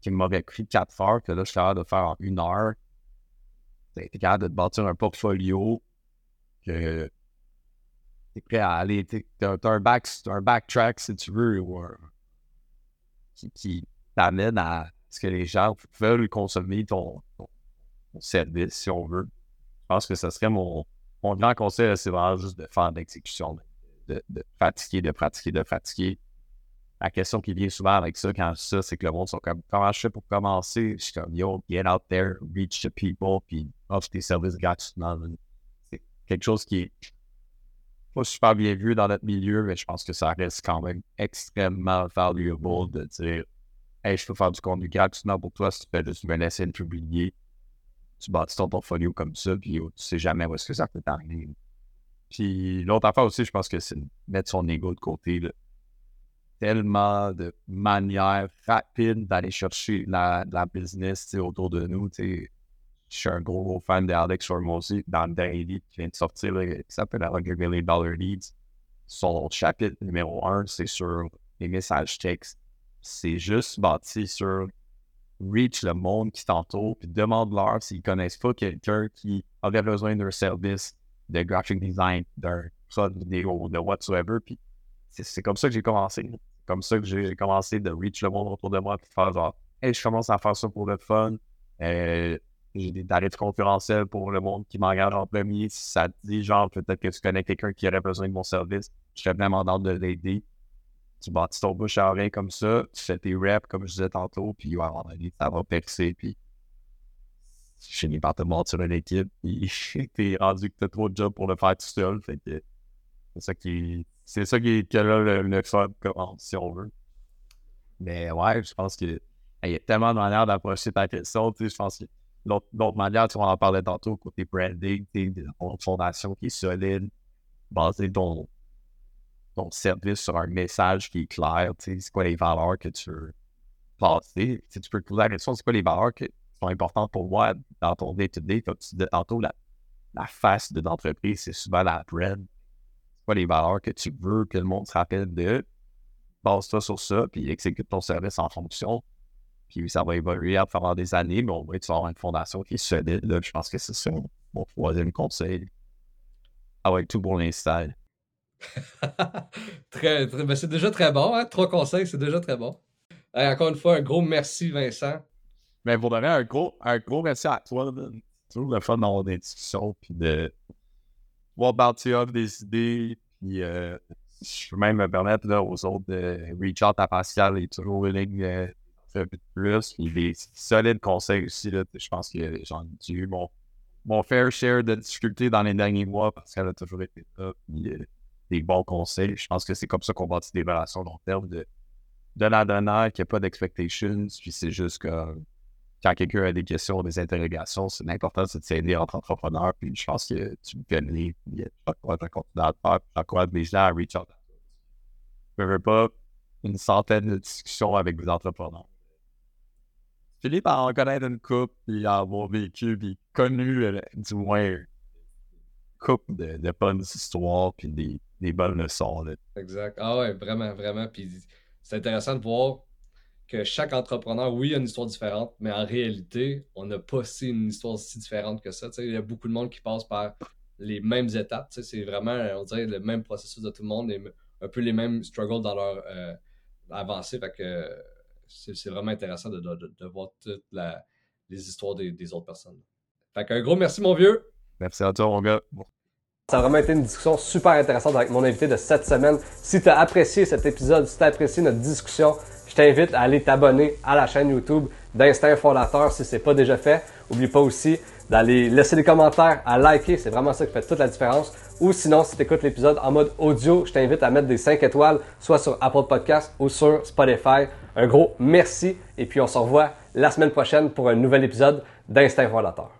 qui m'aurait pris quatre heures, que là, je suis capable de faire en une heure. Tu es capable de te bâtir un portfolio que t'es prêt à aller. T'as un, back, un backtrack, si tu veux, ou qui, t'amène à ce que les gens veulent consommer ton, service, si on veut. Je pense que ce serait mon, grand conseil, c'est vraiment juste de faire l'exécution, de, pratiquer, de pratiquer, de pratiquer. La question qui vient souvent avec ça, quand ça, c'est que le monde sont comme comment je fais pour commencer? Je suis comme yo, get out there, reach the people, puis offre tes services gratuitement. C'est quelque chose qui est pas super bien vu dans notre milieu, mais je pense que ça reste quand même extrêmement valuable de dire Hey, je peux faire du contenu gratuitement pour toi si tu fais juste me laisser le publier. Tu bâtis ton portfolio comme ça, puis tu sais jamais où est-ce que ça peut t'arriver. Puis l'autre affaire aussi, je pense que c'est mettre son ego de côté. Tellement de manières rapides d'aller chercher la, business autour de nous. je suis un gros, fan d'Alex Hormozy dans le Daily qui vient de sortir, là, qui s'appelle Like Million Dollar Leads. Son chapitre numéro un, c'est sur les messages textes. C'est juste bâti sur reach le monde qui t'entoure, puis demande-leur s'ils connaissent pas quelqu'un qui aurait besoin d'un service de graphic design, d'un prod vidéo, de whatsoever. Puis c'est comme ça que j'ai commencé. Comme ça que j'ai commencé de reach le monde autour de moi, puis faire genre, hey, je commence à faire ça pour le fun. Euh, j'ai des tarifs concurrentiels pour le monde qui m'engage en premier. Si ça te dit, genre, peut-être que tu connais quelqu'un qui aurait besoin de mon service, je serais vraiment dans de l'aider. Tu bâtis ton bouche à oreille comme ça, tu fais tes reps, comme je disais tantôt, puis ouais, ça va percer, puis je finis par te sur une équipe, puis t'es rendu que t'as trop de job pour le faire tout seul. Fait que c'est ça qui c'est ça qui est là le, le fun, si on veut. Mais ouais, je pense qu'il y a tellement de manières d'approcher ta question. Tu je pense que L'autre manière, tu en parlait tantôt, côté branding, une fondation qui est solide, baser ton, ton service sur un message qui est clair, c'est quoi les valeurs que tu veux passer. Si tu peux te poser la question, c'est quoi les valeurs qui sont importantes pour moi dans ton day-to-day, tu tantôt, la, face de l'entreprise, c'est souvent la brand. C'est quoi les valeurs que tu veux que le monde se rappelle de? Base-toi sur ça, puis exécute ton service en fonction. Puis ça va évoluer à travers des années, mais on va avoir une fondation qui est solide. Je pense que c'est ça mon troisième conseil. Ah ouais, tout pour l'instant. très, très ben, c'est déjà très bon. Hein? Trois conseils, c'est déjà très bon. encore une fois, un gros merci, Vincent. Mais ben, vous donner un gros, un gros merci à toi. C'est toujours le fun d'avoir des discussions, puis de voir bâtir des idées, puis euh, je peux même me permettre là, aux autres de reach out à Pascal, est toujours willing euh, un peu plus. Il est solide conseil aussi. Là. Je pense que j'en ai eu mon, mon fair share de difficultés dans les derniers mois parce qu'elle a toujours été là. Puis, euh, des bons conseils. Je pense que c'est comme ça qu'on bâtit des relations long terme de, de la donneur, qu'il n'y a pas d'expectations. Puis c'est juste que quand quelqu'un a des questions, des interrogations, c'est important de s'aider entre entrepreneurs. Puis je pense que tu me connais. Je continue à faire. J'encourage les gens à reach out. Je veux pas une centaine de discussions avec des entrepreneurs. Philippe en connaître une coupe, puis avoir vécu, puis connu, euh, du moins, une couple de, de bonnes histoires, puis des, des bonnes leçons. Exact. Ah ouais, vraiment, vraiment. Puis c'est intéressant de voir que chaque entrepreneur, oui, a une histoire différente, mais en réalité, on n'a pas si une histoire si différente que ça. il y a beaucoup de monde qui passe par les mêmes étapes. C'est vraiment, on dirait, le même processus de tout le monde et un peu les mêmes struggles dans leur euh, avancée. Fait que c'est vraiment intéressant de, voir toutes les histoires des, des, autres personnes. Fait qu'un gros merci, mon vieux. Merci à toi, mon gars. Ça a vraiment été une discussion super intéressante avec mon invité de cette semaine. Si tu as apprécié cet épisode, si tu as apprécié notre discussion, je t'invite à aller t'abonner à la chaîne YouTube d'Instinct Fondateur si ce n'est pas déjà fait. N'oublie pas aussi d'aller laisser des commentaires, à liker, c'est vraiment ça qui fait toute la différence. Ou sinon, si tu écoutes l'épisode en mode audio, je t'invite à mettre des 5 étoiles, soit sur Apple Podcast ou sur Spotify. Un gros merci et puis on se revoit la semaine prochaine pour un nouvel épisode d'Instinct Fondateur.